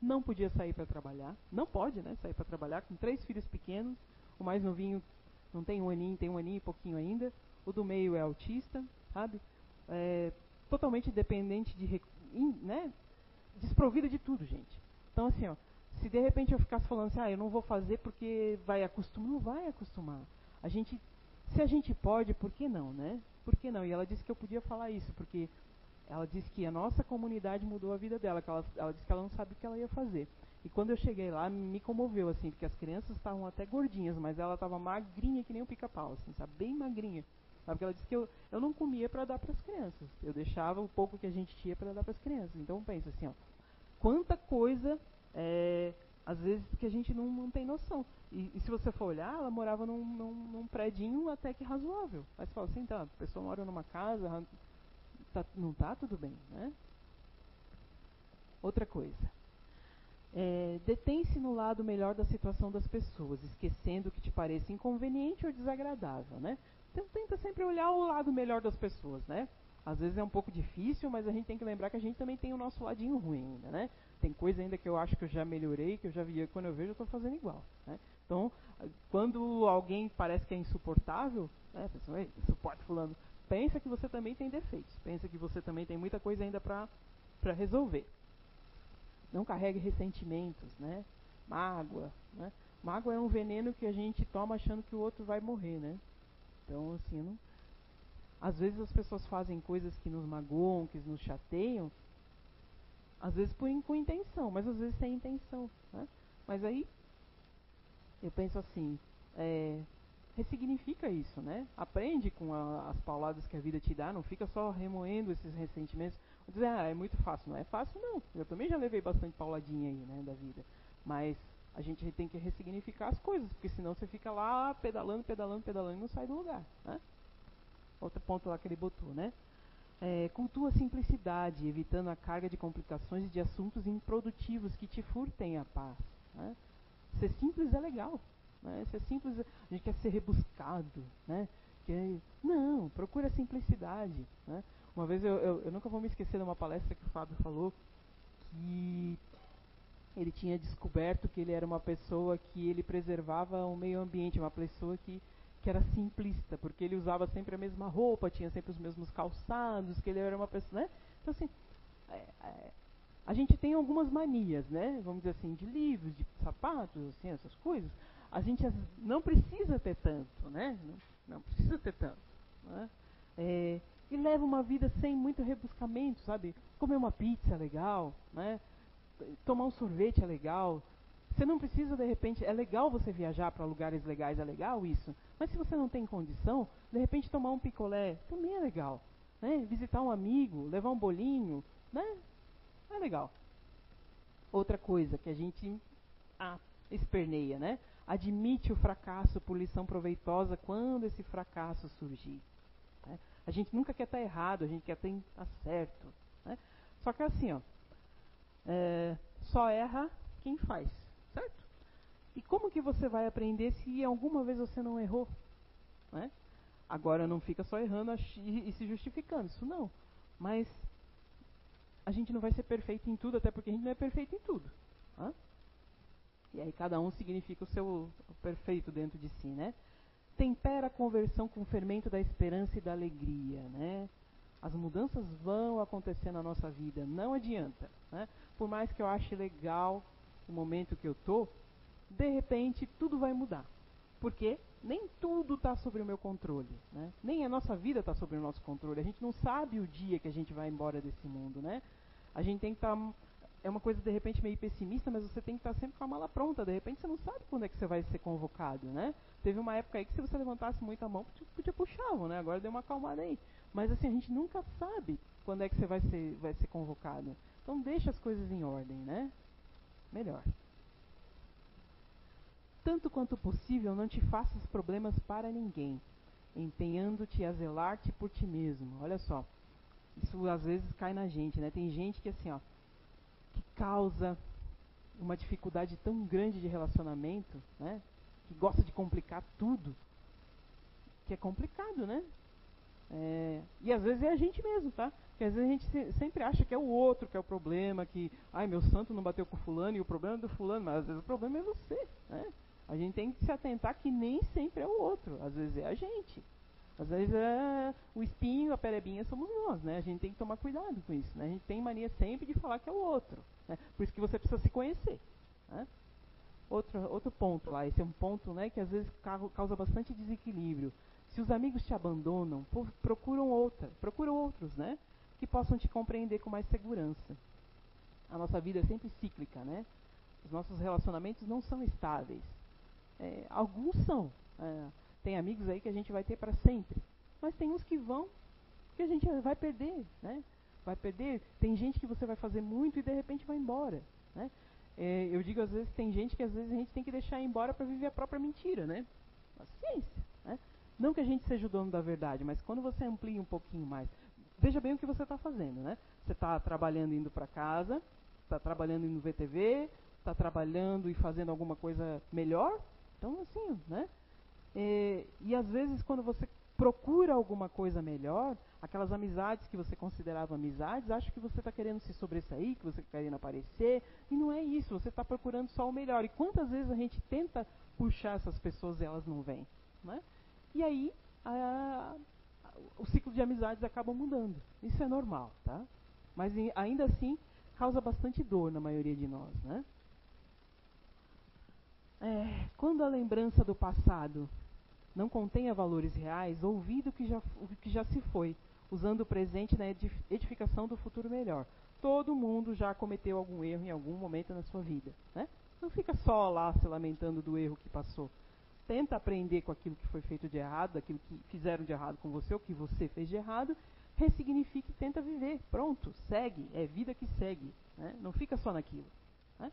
não podia sair para trabalhar, não pode, né, sair para trabalhar, com três filhos pequenos, o mais novinho não tem um aninho, tem um aninho e pouquinho ainda, o do meio é autista, sabe? É, totalmente dependente de, né? Desprovida de tudo, gente. Então, assim, ó, se de repente eu ficasse falando assim, ah, eu não vou fazer porque vai acostumar, não vai acostumar. A gente, se a gente pode, por que não, né? Por que não? E ela disse que eu podia falar isso, porque ela disse que a nossa comunidade mudou a vida dela, que ela, ela disse que ela não sabe o que ela ia fazer. E quando eu cheguei lá, me comoveu, assim, porque as crianças estavam até gordinhas, mas ela estava magrinha que nem um pica-pau, assim, sabe? Bem magrinha. Sabe? Porque ela disse que eu, eu não comia para dar para as crianças. Eu deixava o pouco que a gente tinha para dar para as crianças. Então pensa assim, ó, quanta coisa, é, às vezes, que a gente não, não tem noção. E, e, se você for olhar, ela morava num, num, num prédio até que razoável. Aí você fala assim, tá, a pessoa mora numa casa, tá, não está tudo bem, né? Outra coisa. É, Detém-se no lado melhor da situação das pessoas, esquecendo que te pareça inconveniente ou desagradável, né? Tenta sempre olhar o lado melhor das pessoas, né? Às vezes é um pouco difícil, mas a gente tem que lembrar que a gente também tem o nosso ladinho ruim ainda, né? Tem coisa ainda que eu acho que eu já melhorei, que eu já vi, quando eu vejo eu estou fazendo igual, né? Então, quando alguém parece que é insuportável, né? Pessoa, suporta fulano, pensa que você também tem defeitos, pensa que você também tem muita coisa ainda para resolver. Não carregue ressentimentos, né? Mágoa, né? Mágoa é um veneno que a gente toma achando que o outro vai morrer, né? Então, assim, não... às vezes as pessoas fazem coisas que nos magoam, que nos chateiam, às vezes por, com intenção, mas às vezes sem intenção. Né? Mas aí, eu penso assim, é, ressignifica isso, né? Aprende com a, as pauladas que a vida te dá, não fica só remoendo esses ressentimentos. Dizer, ah, é muito fácil. Não é fácil, não. Eu também já levei bastante pauladinha aí, né, da vida. Mas a gente tem que ressignificar as coisas, porque senão você fica lá pedalando, pedalando, pedalando e não sai do lugar. Né? Outro ponto lá que ele botou, né? É, cultua a simplicidade, evitando a carga de complicações de assuntos improdutivos que te furtem a paz. Né? Ser simples é legal. Né? Ser simples, a gente quer ser rebuscado. Né? Quer, não, procura a simplicidade. Né? Uma vez eu, eu, eu nunca vou me esquecer de uma palestra que o Fábio falou que ele tinha descoberto que ele era uma pessoa que ele preservava o meio ambiente, uma pessoa que, que era simplista, porque ele usava sempre a mesma roupa, tinha sempre os mesmos calçados, que ele era uma pessoa, né? Então assim, é, é, a gente tem algumas manias, né? Vamos dizer assim, de livros, de sapatos, assim, essas coisas. A gente não precisa ter tanto, né? Não, não precisa ter tanto, né? É, e leva uma vida sem muito rebuscamento, sabe? Comer uma pizza legal, né? Tomar um sorvete é legal, Você não precisa, de repente, é legal você viajar para lugares legais, é legal isso. Mas se você não tem condição, de repente tomar um picolé também é legal. Né? Visitar um amigo, levar um bolinho, né? É legal. Outra coisa que a gente ah, esperneia, né? Admite o fracasso por lição proveitosa quando esse fracasso surgir. Né? A gente nunca quer estar errado, a gente quer estar certo. Né? Só que assim, ó, é, só erra quem faz. Certo? E como que você vai aprender se alguma vez você não errou? Né? Agora não fica só errando e se justificando, isso não. Mas a gente não vai ser perfeito em tudo, até porque a gente não é perfeito em tudo. Né? E aí cada um significa o seu perfeito dentro de si, né? Tempera a conversão com o fermento da esperança e da alegria, né? As mudanças vão acontecer na nossa vida, não adianta. Né? Por mais que eu ache legal o momento que eu tô, de repente tudo vai mudar. Porque nem tudo está sobre o meu controle. Né? Nem a nossa vida está sobre o nosso controle. A gente não sabe o dia que a gente vai embora desse mundo. Né? A gente tem que estar. Tá, é uma coisa de repente meio pessimista, mas você tem que estar tá sempre com a mala pronta. De repente você não sabe quando é que você vai ser convocado. Né? Teve uma época aí que se você levantasse muito a mão, podia puxar, né? agora deu uma acalmada aí. Mas assim, a gente nunca sabe quando é que você vai ser, vai ser convocado. Então deixa as coisas em ordem, né? melhor. Tanto quanto possível, não te faças problemas para ninguém, empenhando-te a zelar-te por ti mesmo. Olha só, isso às vezes cai na gente, né? Tem gente que assim, ó, que causa uma dificuldade tão grande de relacionamento, né? Que gosta de complicar tudo, que é complicado, né? É, e às vezes é a gente mesmo, tá? Porque às vezes a gente sempre acha que é o outro que é o problema, que, ai, meu santo não bateu com fulano e o problema é do fulano, mas às vezes o problema é você, né? A gente tem que se atentar que nem sempre é o outro, às vezes é a gente. Às vezes é o espinho, a perebinha somos nós, né? A gente tem que tomar cuidado com isso, né? A gente tem mania sempre de falar que é o outro, né? Por isso que você precisa se conhecer, né? Outro, outro ponto lá, esse é um ponto né, que às vezes causa bastante desequilíbrio. Se os amigos te abandonam, procuram outra, procuram outros, né? Que possam te compreender com mais segurança. A nossa vida é sempre cíclica, né? Os nossos relacionamentos não são estáveis. É, alguns são. É, tem amigos aí que a gente vai ter para sempre. Mas tem uns que vão, que a gente vai perder, né? Vai perder. Tem gente que você vai fazer muito e de repente vai embora, né? É, eu digo às vezes tem gente que às vezes a gente tem que deixar embora para viver a própria mentira, né? Paciência? Não que a gente seja o dono da verdade, mas quando você amplia um pouquinho mais, veja bem o que você está fazendo, né? Você está trabalhando indo para casa, está trabalhando indo no VTV, está trabalhando e fazendo alguma coisa melhor. Então, assim, né? E, e às vezes quando você procura alguma coisa melhor, aquelas amizades que você considerava amizades, acha que você está querendo se sobressair, que você está querendo aparecer, e não é isso, você está procurando só o melhor. E quantas vezes a gente tenta puxar essas pessoas e elas não vêm? Né? E aí a, a, o ciclo de amizades acaba mudando. Isso é normal, tá? Mas ainda assim causa bastante dor na maioria de nós, né? É, quando a lembrança do passado não contenha valores reais, ouvide o que já, o que já se foi, usando o presente na edificação do futuro melhor. Todo mundo já cometeu algum erro em algum momento na sua vida. Né? Não fica só lá se lamentando do erro que passou tenta aprender com aquilo que foi feito de errado, aquilo que fizeram de errado com você, ou que você fez de errado, ressignifica e tenta viver. Pronto, segue, é vida que segue. Né? Não fica só naquilo. Né?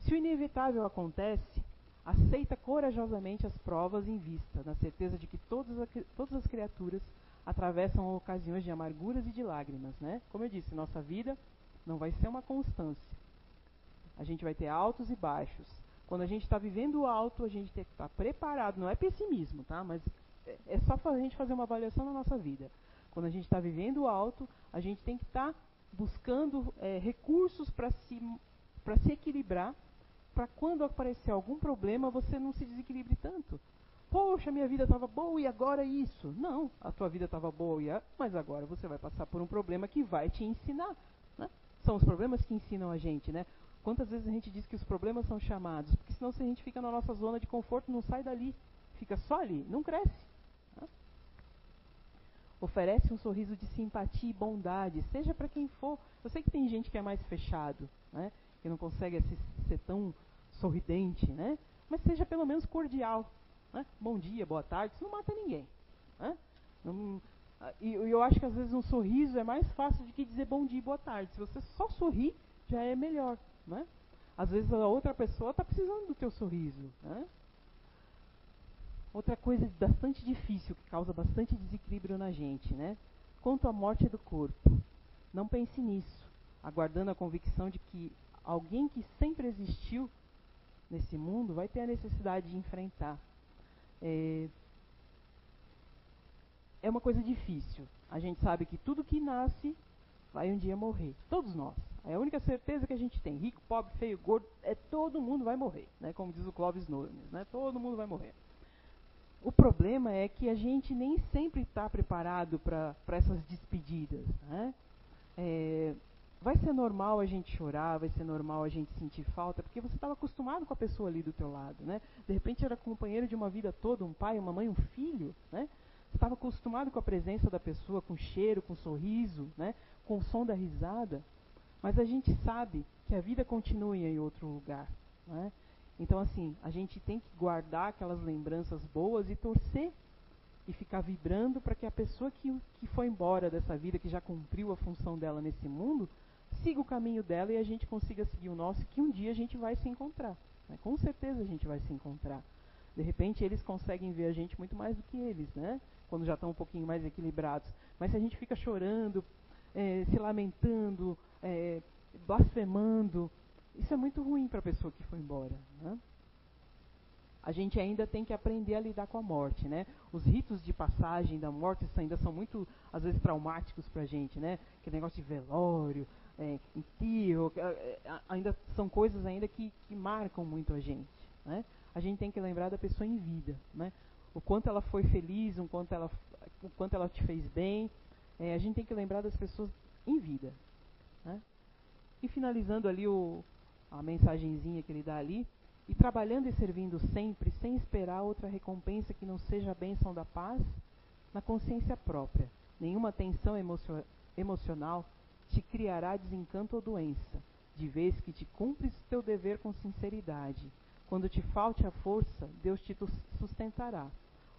Se o inevitável acontece, aceita corajosamente as provas em vista, na certeza de que todas, a, todas as criaturas atravessam ocasiões de amarguras e de lágrimas. Né? Como eu disse, nossa vida não vai ser uma constância. A gente vai ter altos e baixos. Quando a gente está vivendo alto, a gente tem que estar tá preparado. Não é pessimismo, tá? Mas é, é só a gente fazer uma avaliação da nossa vida. Quando a gente está vivendo alto, a gente tem que estar tá buscando é, recursos para se, se equilibrar, para quando aparecer algum problema, você não se desequilibre tanto. Poxa, minha vida estava boa e agora isso. Não, a tua vida estava boa, mas agora você vai passar por um problema que vai te ensinar. Né? São os problemas que ensinam a gente, né? Quantas vezes a gente diz que os problemas são chamados? Porque senão se a gente fica na nossa zona de conforto, não sai dali. Fica só ali, não cresce. Oferece um sorriso de simpatia e bondade, seja para quem for. Eu sei que tem gente que é mais fechado, né? que não consegue ser tão sorridente, né? Mas seja pelo menos cordial. Né? Bom dia, boa tarde, isso não mata ninguém. Né? Ah, e eu acho que às vezes um sorriso é mais fácil do que dizer bom dia e boa tarde. Se você só sorrir, já é melhor. Né? Às vezes a outra pessoa está precisando do teu sorriso. Né? Outra coisa bastante difícil, que causa bastante desequilíbrio na gente, né? Quanto à morte do corpo. Não pense nisso, aguardando a convicção de que alguém que sempre existiu nesse mundo vai ter a necessidade de enfrentar. É, é uma coisa difícil. A gente sabe que tudo que nasce vai um dia morrer. Todos nós. É a única certeza que a gente tem. Rico, pobre, feio, gordo, é todo mundo vai morrer, né? Como diz o Clóvis Nunes, né? Todo mundo vai morrer. O problema é que a gente nem sempre está preparado para essas despedidas, né? É, vai ser normal a gente chorar, vai ser normal a gente sentir falta, porque você estava acostumado com a pessoa ali do teu lado, né? De repente era companheiro de uma vida toda, um pai, uma mãe, um filho, né? Estava acostumado com a presença da pessoa, com o cheiro, com o sorriso, né? Com o som da risada. Mas a gente sabe que a vida continua em outro lugar. Né? Então, assim, a gente tem que guardar aquelas lembranças boas e torcer e ficar vibrando para que a pessoa que, que foi embora dessa vida, que já cumpriu a função dela nesse mundo, siga o caminho dela e a gente consiga seguir o nosso, que um dia a gente vai se encontrar. Né? Com certeza a gente vai se encontrar. De repente eles conseguem ver a gente muito mais do que eles, né? Quando já estão um pouquinho mais equilibrados. Mas se a gente fica chorando, é, se lamentando, é, blasfemando. Isso é muito ruim para a pessoa que foi embora. Né? A gente ainda tem que aprender a lidar com a morte, né? Os ritos de passagem da morte ainda são muito, às vezes, traumáticos para a gente, né? Aquele negócio de velório, é, enterro, é, é, ainda são coisas ainda que, que marcam muito a gente, né? A gente tem que lembrar da pessoa em vida, né? O quanto ela foi feliz, o quanto ela, o quanto ela te fez bem, é, a gente tem que lembrar das pessoas em vida. Né? E finalizando ali o, a mensagenzinha que ele dá ali, e trabalhando e servindo sempre, sem esperar outra recompensa que não seja a bênção da paz, na consciência própria. Nenhuma tensão emocio emocional te criará desencanto ou doença, de vez que te cumpres teu dever com sinceridade. Quando te falte a força, Deus te sustentará.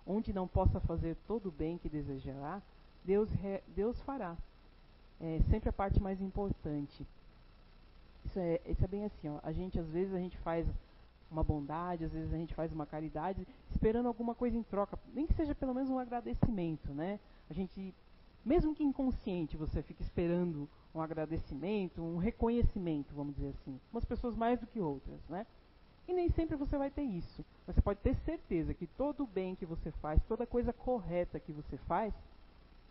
Onde não possa fazer todo o bem que desejará, Deus, Deus fará. É sempre a parte mais importante. Isso é, isso é bem assim, ó. A gente, às vezes, a gente faz uma bondade, às vezes a gente faz uma caridade, esperando alguma coisa em troca, nem que seja pelo menos um agradecimento, né? A gente, mesmo que inconsciente, você fica esperando um agradecimento, um reconhecimento, vamos dizer assim. Umas pessoas mais do que outras, né? E nem sempre você vai ter isso. Você pode ter certeza que todo o bem que você faz, toda coisa correta que você faz,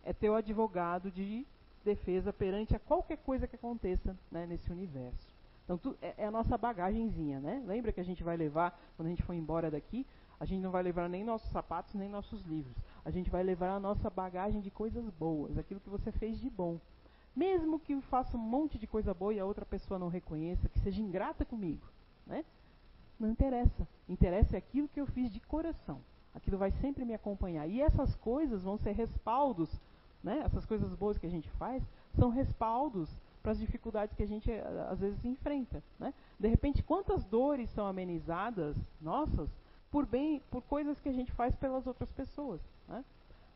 é teu advogado de defesa perante a qualquer coisa que aconteça né, nesse universo. Então tu, é, é, a nossa bagagenzinha, né? Lembra que a gente vai levar, quando a gente for embora daqui, a gente não vai levar nem nossos sapatos, nem nossos livros. A gente vai levar a nossa bagagem de coisas boas, aquilo que você fez de bom. Mesmo que eu faça um monte de coisa boa e a outra pessoa não reconheça, que seja ingrata comigo, né? Não interessa. Interessa é aquilo que eu fiz de coração. Aquilo vai sempre me acompanhar. E essas coisas vão ser respaldos né? Essas coisas boas que a gente faz são respaldos para as dificuldades que a gente eh, às vezes enfrenta. Né? De repente, quantas dores são amenizadas, nossas, por bem, por coisas que a gente faz pelas outras pessoas. Né?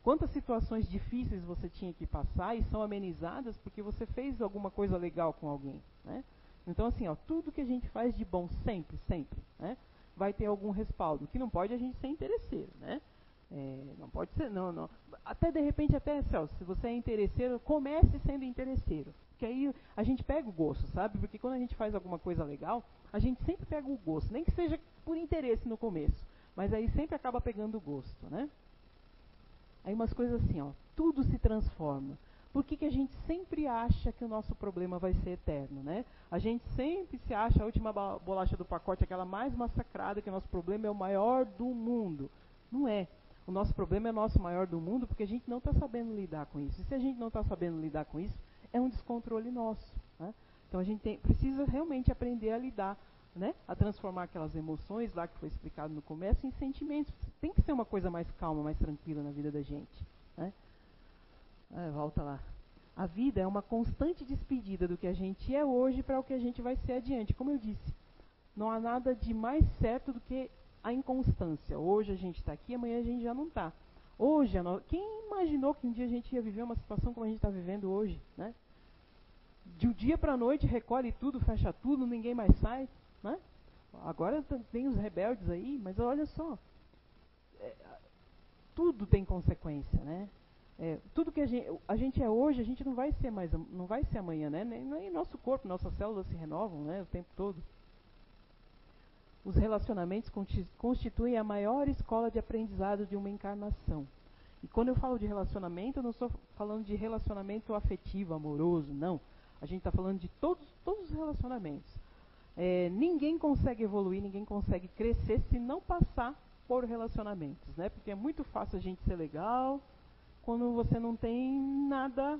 Quantas situações difíceis você tinha que passar e são amenizadas porque você fez alguma coisa legal com alguém. Né? Então, assim, ó, tudo que a gente faz de bom sempre, sempre, né, vai ter algum respaldo. O que não pode é a gente ser interesseiro, né? É, não pode ser, não, não. Até de repente, até, Celso, se você é interesseiro, comece sendo interesseiro. Porque aí a gente pega o gosto, sabe? Porque quando a gente faz alguma coisa legal, a gente sempre pega o gosto. Nem que seja por interesse no começo. Mas aí sempre acaba pegando o gosto, né? Aí umas coisas assim, ó. Tudo se transforma. Por que, que a gente sempre acha que o nosso problema vai ser eterno, né? A gente sempre se acha a última bolacha do pacote, aquela mais massacrada, que o nosso problema é o maior do mundo. Não é o nosso problema é nosso maior do mundo porque a gente não está sabendo lidar com isso. E se a gente não está sabendo lidar com isso, é um descontrole nosso. Né? Então a gente tem, precisa realmente aprender a lidar, né? a transformar aquelas emoções lá que foi explicado no começo em sentimentos. Tem que ser uma coisa mais calma, mais tranquila na vida da gente. Né? Ah, volta lá. A vida é uma constante despedida do que a gente é hoje para o que a gente vai ser adiante. Como eu disse, Não há nada de mais certo do que a inconstância. Hoje a gente está aqui, amanhã a gente já não está. Hoje, quem imaginou que um dia a gente ia viver uma situação como a gente está vivendo hoje, né? De um dia para a noite recolhe tudo, fecha tudo, ninguém mais sai, né? Agora tem os rebeldes aí, mas olha só, é, tudo tem consequência, né? É, tudo que a gente, a gente, é hoje, a gente não vai ser mais, não vai ser amanhã, né? Nem, nem nosso corpo, nossas células se renovam, né? O tempo todo. Os relacionamentos constituem a maior escola de aprendizado de uma encarnação. E quando eu falo de relacionamento, eu não estou falando de relacionamento afetivo, amoroso, não. A gente está falando de todos, todos os relacionamentos. É, ninguém consegue evoluir, ninguém consegue crescer se não passar por relacionamentos, né? Porque é muito fácil a gente ser legal quando você não tem nada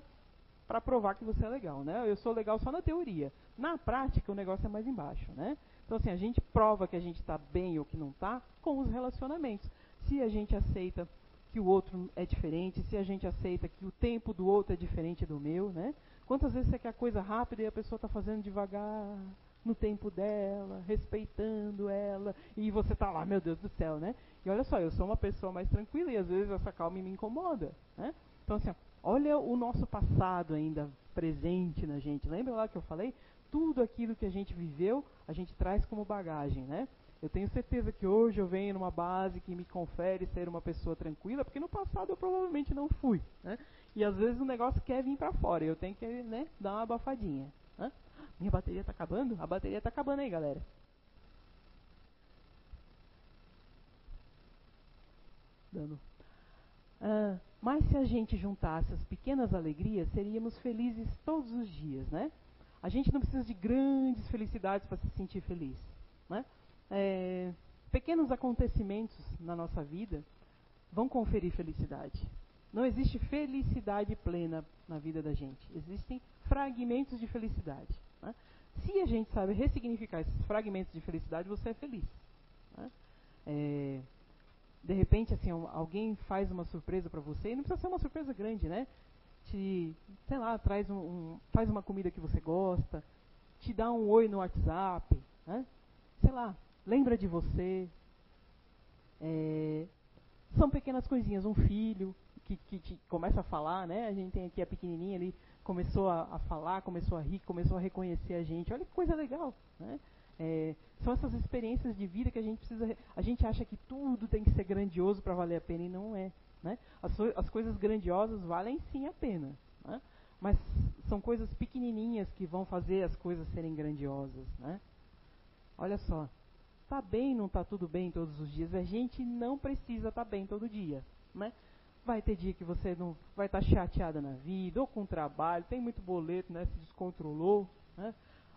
para provar que você é legal, né? Eu sou legal só na teoria. Na prática, o negócio é mais embaixo, né? Então, assim, a gente prova que a gente está bem ou que não está com os relacionamentos. Se a gente aceita que o outro é diferente, se a gente aceita que o tempo do outro é diferente do meu, né? Quantas vezes você quer coisa rápida e a pessoa está fazendo devagar, no tempo dela, respeitando ela, e você está lá, meu Deus do céu, né? E olha só, eu sou uma pessoa mais tranquila e às vezes essa calma me incomoda, né? Então assim, olha o nosso passado ainda presente na gente. Lembra lá que eu falei? tudo aquilo que a gente viveu, a gente traz como bagagem, né? Eu tenho certeza que hoje eu venho numa base que me confere ser uma pessoa tranquila, porque no passado eu provavelmente não fui, né? E às vezes o negócio quer vir para fora, eu tenho que, né, dar uma abafadinha. Né? Minha bateria está acabando? A bateria está acabando aí, galera. Dando. Ah, mas se a gente juntasse as pequenas alegrias, seríamos felizes todos os dias, né? A gente não precisa de grandes felicidades para se sentir feliz. Né? É, pequenos acontecimentos na nossa vida vão conferir felicidade. Não existe felicidade plena na vida da gente. Existem fragmentos de felicidade. Né? Se a gente sabe ressignificar esses fragmentos de felicidade, você é feliz. Né? É, de repente, assim, alguém faz uma surpresa para você, e não precisa ser uma surpresa grande, né? te, sei lá, traz um, um, faz uma comida que você gosta, te dá um oi no WhatsApp, né? sei lá, lembra de você. É, são pequenas coisinhas, um filho que, que começa a falar, né? A gente tem aqui a pequenininha ali, começou a, a falar, começou a rir, começou a reconhecer a gente. Olha que coisa legal, né? É, são essas experiências de vida que a gente precisa. A gente acha que tudo tem que ser grandioso para valer a pena e não é. Né? As, as, coisas grandiosas valem sim a pena, né? mas são coisas pequenininhas que vão fazer as coisas serem grandiosas. Né? Olha só, tá bem, não tá tudo bem todos os dias. A gente não precisa estar tá bem todo dia, né? Vai ter dia que você não vai estar tá chateada na vida ou com trabalho, tem muito boleto, né? Se descontrolou, né?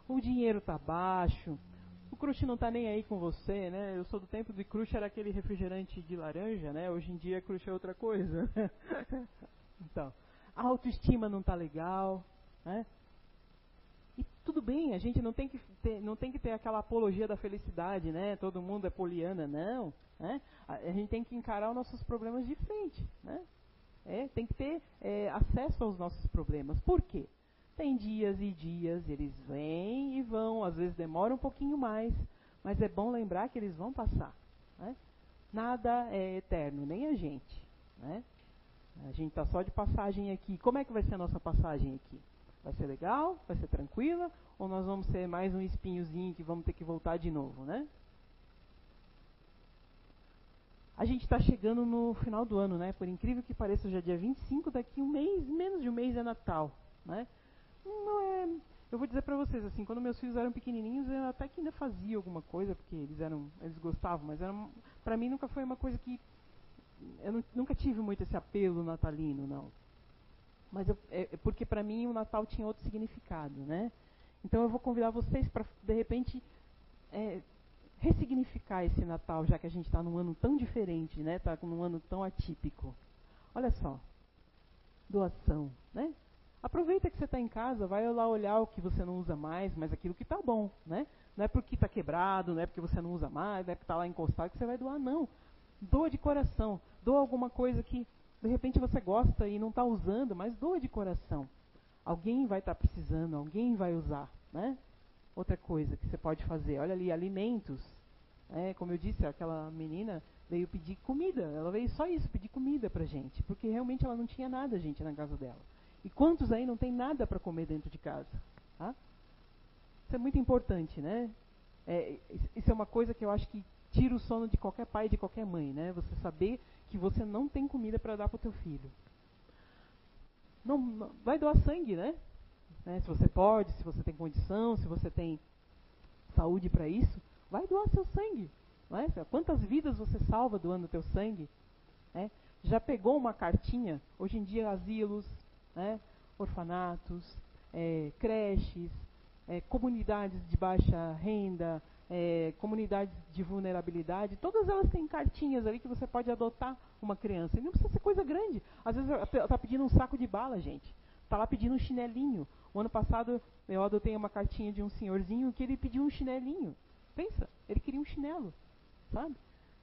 O dinheiro tá baixo, crush não está nem aí com você, né? Eu sou do tempo de crush era aquele refrigerante de laranja, né? Hoje em dia crush é outra coisa. então, a autoestima não está legal, né? E tudo bem, a gente não tem, que ter, não tem que ter aquela apologia da felicidade, né? Todo mundo é poliana, não. Né? A, a gente tem que encarar os nossos problemas de frente, né? É, tem que ter é, acesso aos nossos problemas. Por quê? Tem dias e dias, eles vêm e vão, às vezes demora um pouquinho mais, mas é bom lembrar que eles vão passar. Né? Nada é eterno, nem a gente. Né? A gente está só de passagem aqui. Como é que vai ser a nossa passagem aqui? Vai ser legal? Vai ser tranquila? Ou nós vamos ser mais um espinhozinho que vamos ter que voltar de novo, né? A gente está chegando no final do ano, né? Por incrível que pareça, já é dia 25, daqui um mês, menos de um mês é Natal, né? Não é. Eu vou dizer para vocês assim, quando meus filhos eram pequenininhos, eu até que ainda fazia alguma coisa porque eles eram, eles gostavam, mas era, para mim nunca foi uma coisa que eu não, nunca tive muito esse apelo natalino, não. Mas eu, é, é porque para mim o Natal tinha outro significado, né? Então eu vou convidar vocês para de repente é, ressignificar esse Natal, já que a gente está num ano tão diferente, né? Está num ano tão atípico. Olha só, doação, né? Aproveita que você está em casa, vai lá olhar o que você não usa mais, mas aquilo que está bom, né? Não é porque está quebrado, não é porque você não usa mais, não é porque está lá encostado que você vai doar, não. Doa de coração, doa alguma coisa que de repente você gosta e não está usando, mas doa de coração. Alguém vai estar tá precisando, alguém vai usar, né? outra coisa que você pode fazer? Olha ali, alimentos. É, como eu disse, aquela menina veio pedir comida. Ela veio só isso, pedir comida pra gente. Porque realmente ela não tinha nada, gente, na casa dela. E quantos aí não tem nada para comer dentro de casa? Tá? Isso é muito importante, né? É, isso é uma coisa que eu acho que tira o sono de qualquer pai e de qualquer mãe, né? Você saber que você não tem comida para dar para o teu filho. Não, não, vai doar sangue, né? né? Se você pode, se você tem condição, se você tem saúde para isso, vai doar seu sangue. Não é? Quantas vidas você salva doando teu sangue? Né? Já pegou uma cartinha? Hoje em dia, asilos, né? orfanatos, é, creches, é, comunidades de baixa renda, é, comunidades de vulnerabilidade, todas elas têm cartinhas ali que você pode adotar uma criança. E não precisa ser coisa grande. Às vezes está pedindo um saco de bala, gente. Está lá pedindo um chinelinho. O ano passado eu adotei uma cartinha de um senhorzinho que ele pediu um chinelinho. Pensa, ele queria um chinelo, sabe?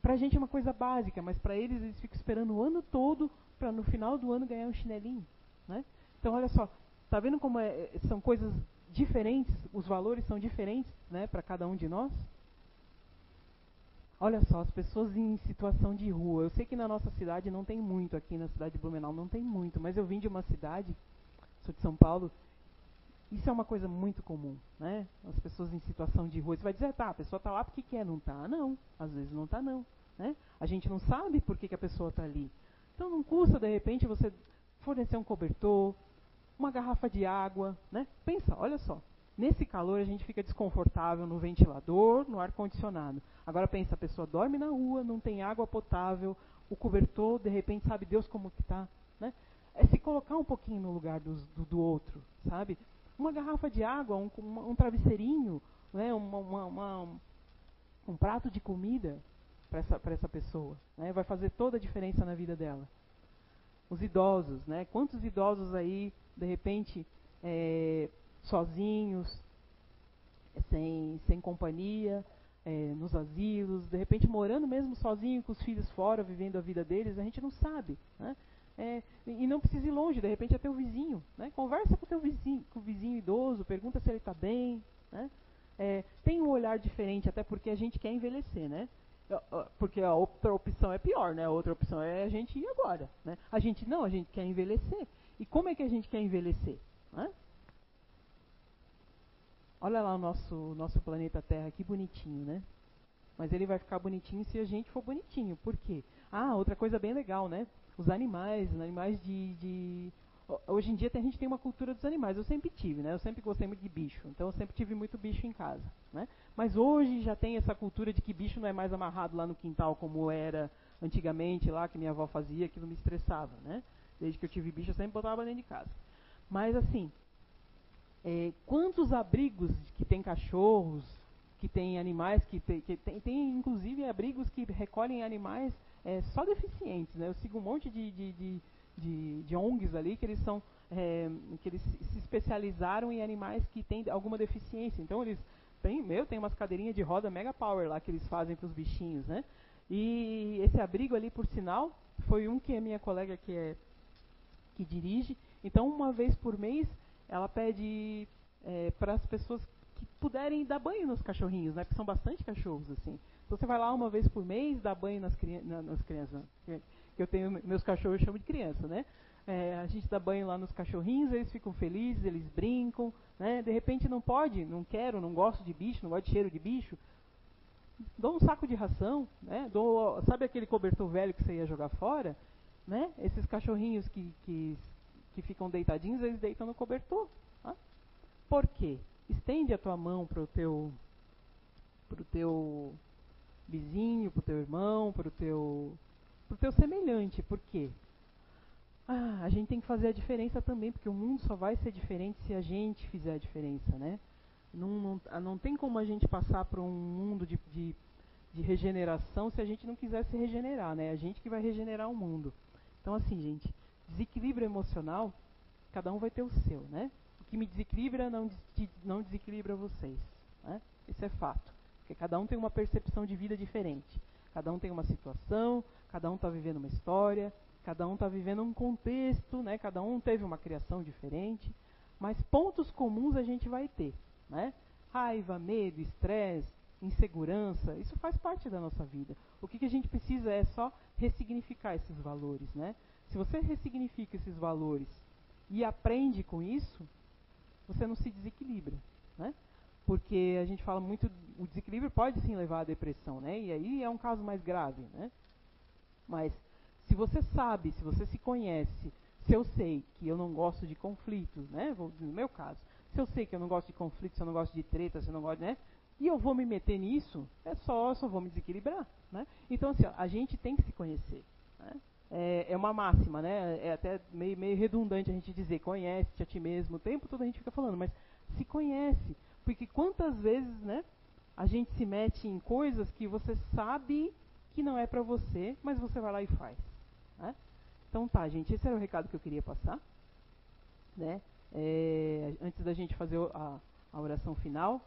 Para a gente é uma coisa básica, mas para eles eles ficam esperando o ano todo para no final do ano ganhar um chinelinho, né? Então olha só, tá vendo como é, são coisas diferentes, os valores são diferentes né, para cada um de nós? Olha só, as pessoas em situação de rua. Eu sei que na nossa cidade não tem muito, aqui na cidade de Blumenau não tem muito, mas eu vim de uma cidade, sou de São Paulo, isso é uma coisa muito comum, né? As pessoas em situação de rua. Você vai dizer, tá, a pessoa está lá porque quer, não está? Não, às vezes não está não. Né? A gente não sabe por que, que a pessoa está ali. Então não custa, de repente, você fornecer um cobertor, uma garrafa de água, né? Pensa, olha só. Nesse calor a gente fica desconfortável no ventilador, no ar condicionado. Agora pensa, a pessoa dorme na rua, não tem água potável, o cobertor, de repente sabe Deus como que está, né? É se colocar um pouquinho no lugar do, do, do outro, sabe? Uma garrafa de água, um, um, um travesseirinho, né? Uma, uma, uma, um prato de comida para essa, essa pessoa, né? Vai fazer toda a diferença na vida dela. Os idosos, né? Quantos idosos aí de repente é, sozinhos, sem, sem companhia, é, nos asilos, de repente morando mesmo sozinho com os filhos fora, vivendo a vida deles, a gente não sabe. Né? É, e não precisa ir longe, de repente até o vizinho. Né? Conversa com o teu vizinho, com o vizinho idoso, pergunta se ele está bem. Né? É, tem um olhar diferente, até porque a gente quer envelhecer, né? Porque a outra opção é pior, né? A outra opção é a gente ir agora, né? A gente não, a gente quer envelhecer. E como é que a gente quer envelhecer? Né? Olha lá o nosso, nosso planeta Terra, que bonitinho, né? Mas ele vai ficar bonitinho se a gente for bonitinho. Por quê? Ah, outra coisa bem legal, né? Os animais, os animais de, de... Hoje em dia a gente tem uma cultura dos animais. Eu sempre tive, né? Eu sempre gostei muito de bicho. Então eu sempre tive muito bicho em casa, né? Mas hoje já tem essa cultura de que bicho não é mais amarrado lá no quintal como era antigamente lá, que minha avó fazia, aquilo me estressava, né? Desde que eu tive bicho, eu sempre botava dentro de casa. Mas assim, é, quantos abrigos que tem cachorros, que tem animais, que tem, que tem, tem inclusive abrigos que recolhem animais é, só deficientes. Né? Eu sigo um monte de, de, de, de, de ONGs ali que eles são é, que eles se especializaram em animais que têm alguma deficiência. Então eles têm, meu, tem umas cadeirinhas de roda mega power lá que eles fazem para os bichinhos, né? E esse abrigo ali, por sinal, foi um que a minha colega que é que dirige. Então, uma vez por mês, ela pede é, para as pessoas que puderem dar banho nos cachorrinhos, né? Porque são bastante cachorros, assim. Então, você vai lá uma vez por mês, dá banho nas, cri nas crianças. Que eu tenho, meus cachorros eu chamo de criança, né? É, a gente dá banho lá nos cachorrinhos, eles ficam felizes, eles brincam, né? De repente não pode, não quero, não gosto de bicho, não gosto de cheiro de bicho. Dou um saco de ração, né? Dou, sabe aquele cobertor velho que você ia jogar fora? né? Esses cachorrinhos que, que, que ficam deitadinhos, eles deitam no cobertor. Tá? Por quê? Estende a tua mão para o teu, pro teu vizinho, para o teu irmão, para o teu, pro teu semelhante. Por quê? Ah, a gente tem que fazer a diferença também, porque o mundo só vai ser diferente se a gente fizer a diferença, né? Não, não, ah, não tem como a gente passar para um mundo de, de, de regeneração se a gente não quiser se regenerar, né? A gente que vai regenerar o mundo. Então, assim, gente, desequilíbrio emocional, cada um vai ter o seu, né? O que me desequilibra não, não desequilibra vocês. Né? Esse é fato. Porque cada um tem uma percepção de vida diferente. Cada um tem uma situação, cada um está vivendo uma história, cada um está vivendo um contexto, né? cada um teve uma criação diferente. Mas pontos comuns a gente vai ter. Né? Raiva, medo, estresse, insegurança, isso faz parte da nossa vida. O que, que a gente precisa é só ressignificar esses valores, né? Se você ressignifica esses valores e aprende com isso, você não se desequilibra, né? Porque a gente fala muito, o desequilíbrio pode sim levar à depressão, né? E aí é um caso mais grave, né? Mas se você sabe, se você se conhece, se eu sei que eu não gosto de conflitos, né? No meu caso, se eu sei que eu não gosto de conflitos, se eu não gosto de treta, se eu não gosto, né? E eu vou me meter nisso, é só, só vou me desequilibrar, né? Então assim, ó, a gente tem que se conhecer, né? É, é, uma máxima, né? É até meio, meio redundante a gente dizer conhece-te a ti mesmo. O tempo todo a gente fica falando, mas se conhece, porque quantas vezes, né? A gente se mete em coisas que você sabe que não é para você, mas você vai lá e faz. Né? Então tá, gente, esse era o recado que eu queria passar. Né? É, antes da gente fazer a, a, oração final,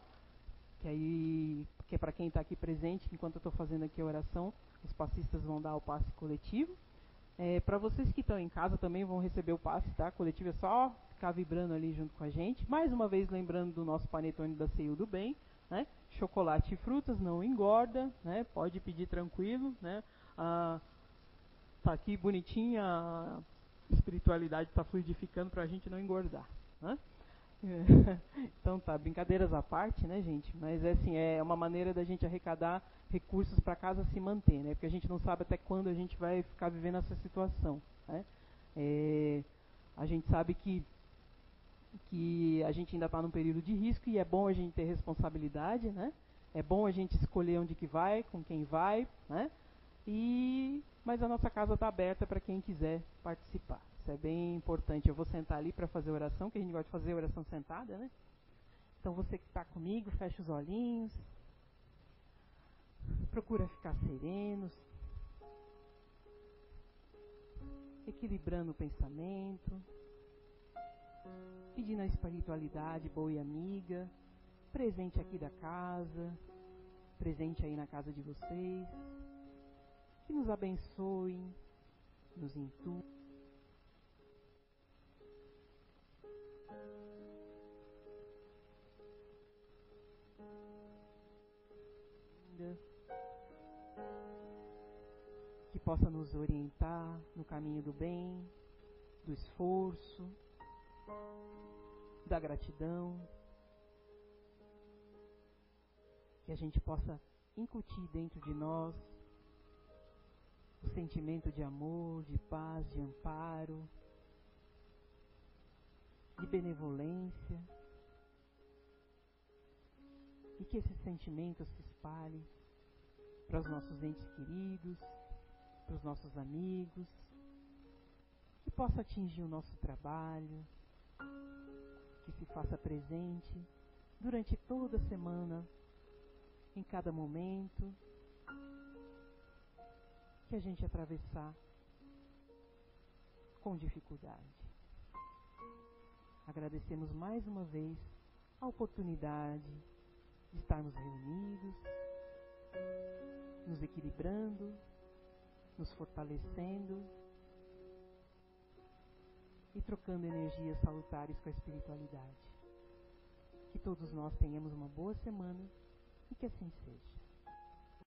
que aí que é para quem está aqui presente, enquanto eu estou fazendo aqui a oração, os passistas vão dar o passe coletivo. É, para vocês que estão em casa também vão receber o passe, tá? Coletivo é só ficar vibrando ali junto com a gente. Mais uma vez lembrando do nosso panetone da Ceio do Bem, né? Chocolate e frutas não engorda, né? Pode pedir tranquilo, né? Ah, tá aqui bonitinha, a espiritualidade está fluidificando para a gente não engordar. Né? então tá, brincadeiras à parte, né, gente? Mas assim, é uma maneira da gente arrecadar recursos para casa se manter, né? Porque a gente não sabe até quando a gente vai ficar vivendo essa situação. Né? É, a gente sabe que que a gente ainda está num período de risco e é bom a gente ter responsabilidade, né? É bom a gente escolher onde que vai, com quem vai, né? E mas a nossa casa está aberta para quem quiser participar. Isso é bem importante. Eu vou sentar ali para fazer oração, que a gente gosta de fazer oração sentada, né? Então você que está comigo, fecha os olhinhos. Procura ficar serenos. Equilibrando o pensamento. Pedindo a espiritualidade boa e amiga. Presente aqui da casa. Presente aí na casa de vocês que nos abençoem, nos intuam. Que possa nos orientar no caminho do bem, do esforço, da gratidão. Que a gente possa incutir dentro de nós o sentimento de amor, de paz, de amparo, de benevolência. E que esse sentimento se espalhe para os nossos entes queridos, para os nossos amigos, que possa atingir o nosso trabalho, que se faça presente durante toda a semana, em cada momento que a gente atravessar com dificuldade. Agradecemos mais uma vez a oportunidade de estarmos reunidos, nos equilibrando, nos fortalecendo e trocando energias salutares com a espiritualidade. Que todos nós tenhamos uma boa semana e que assim seja.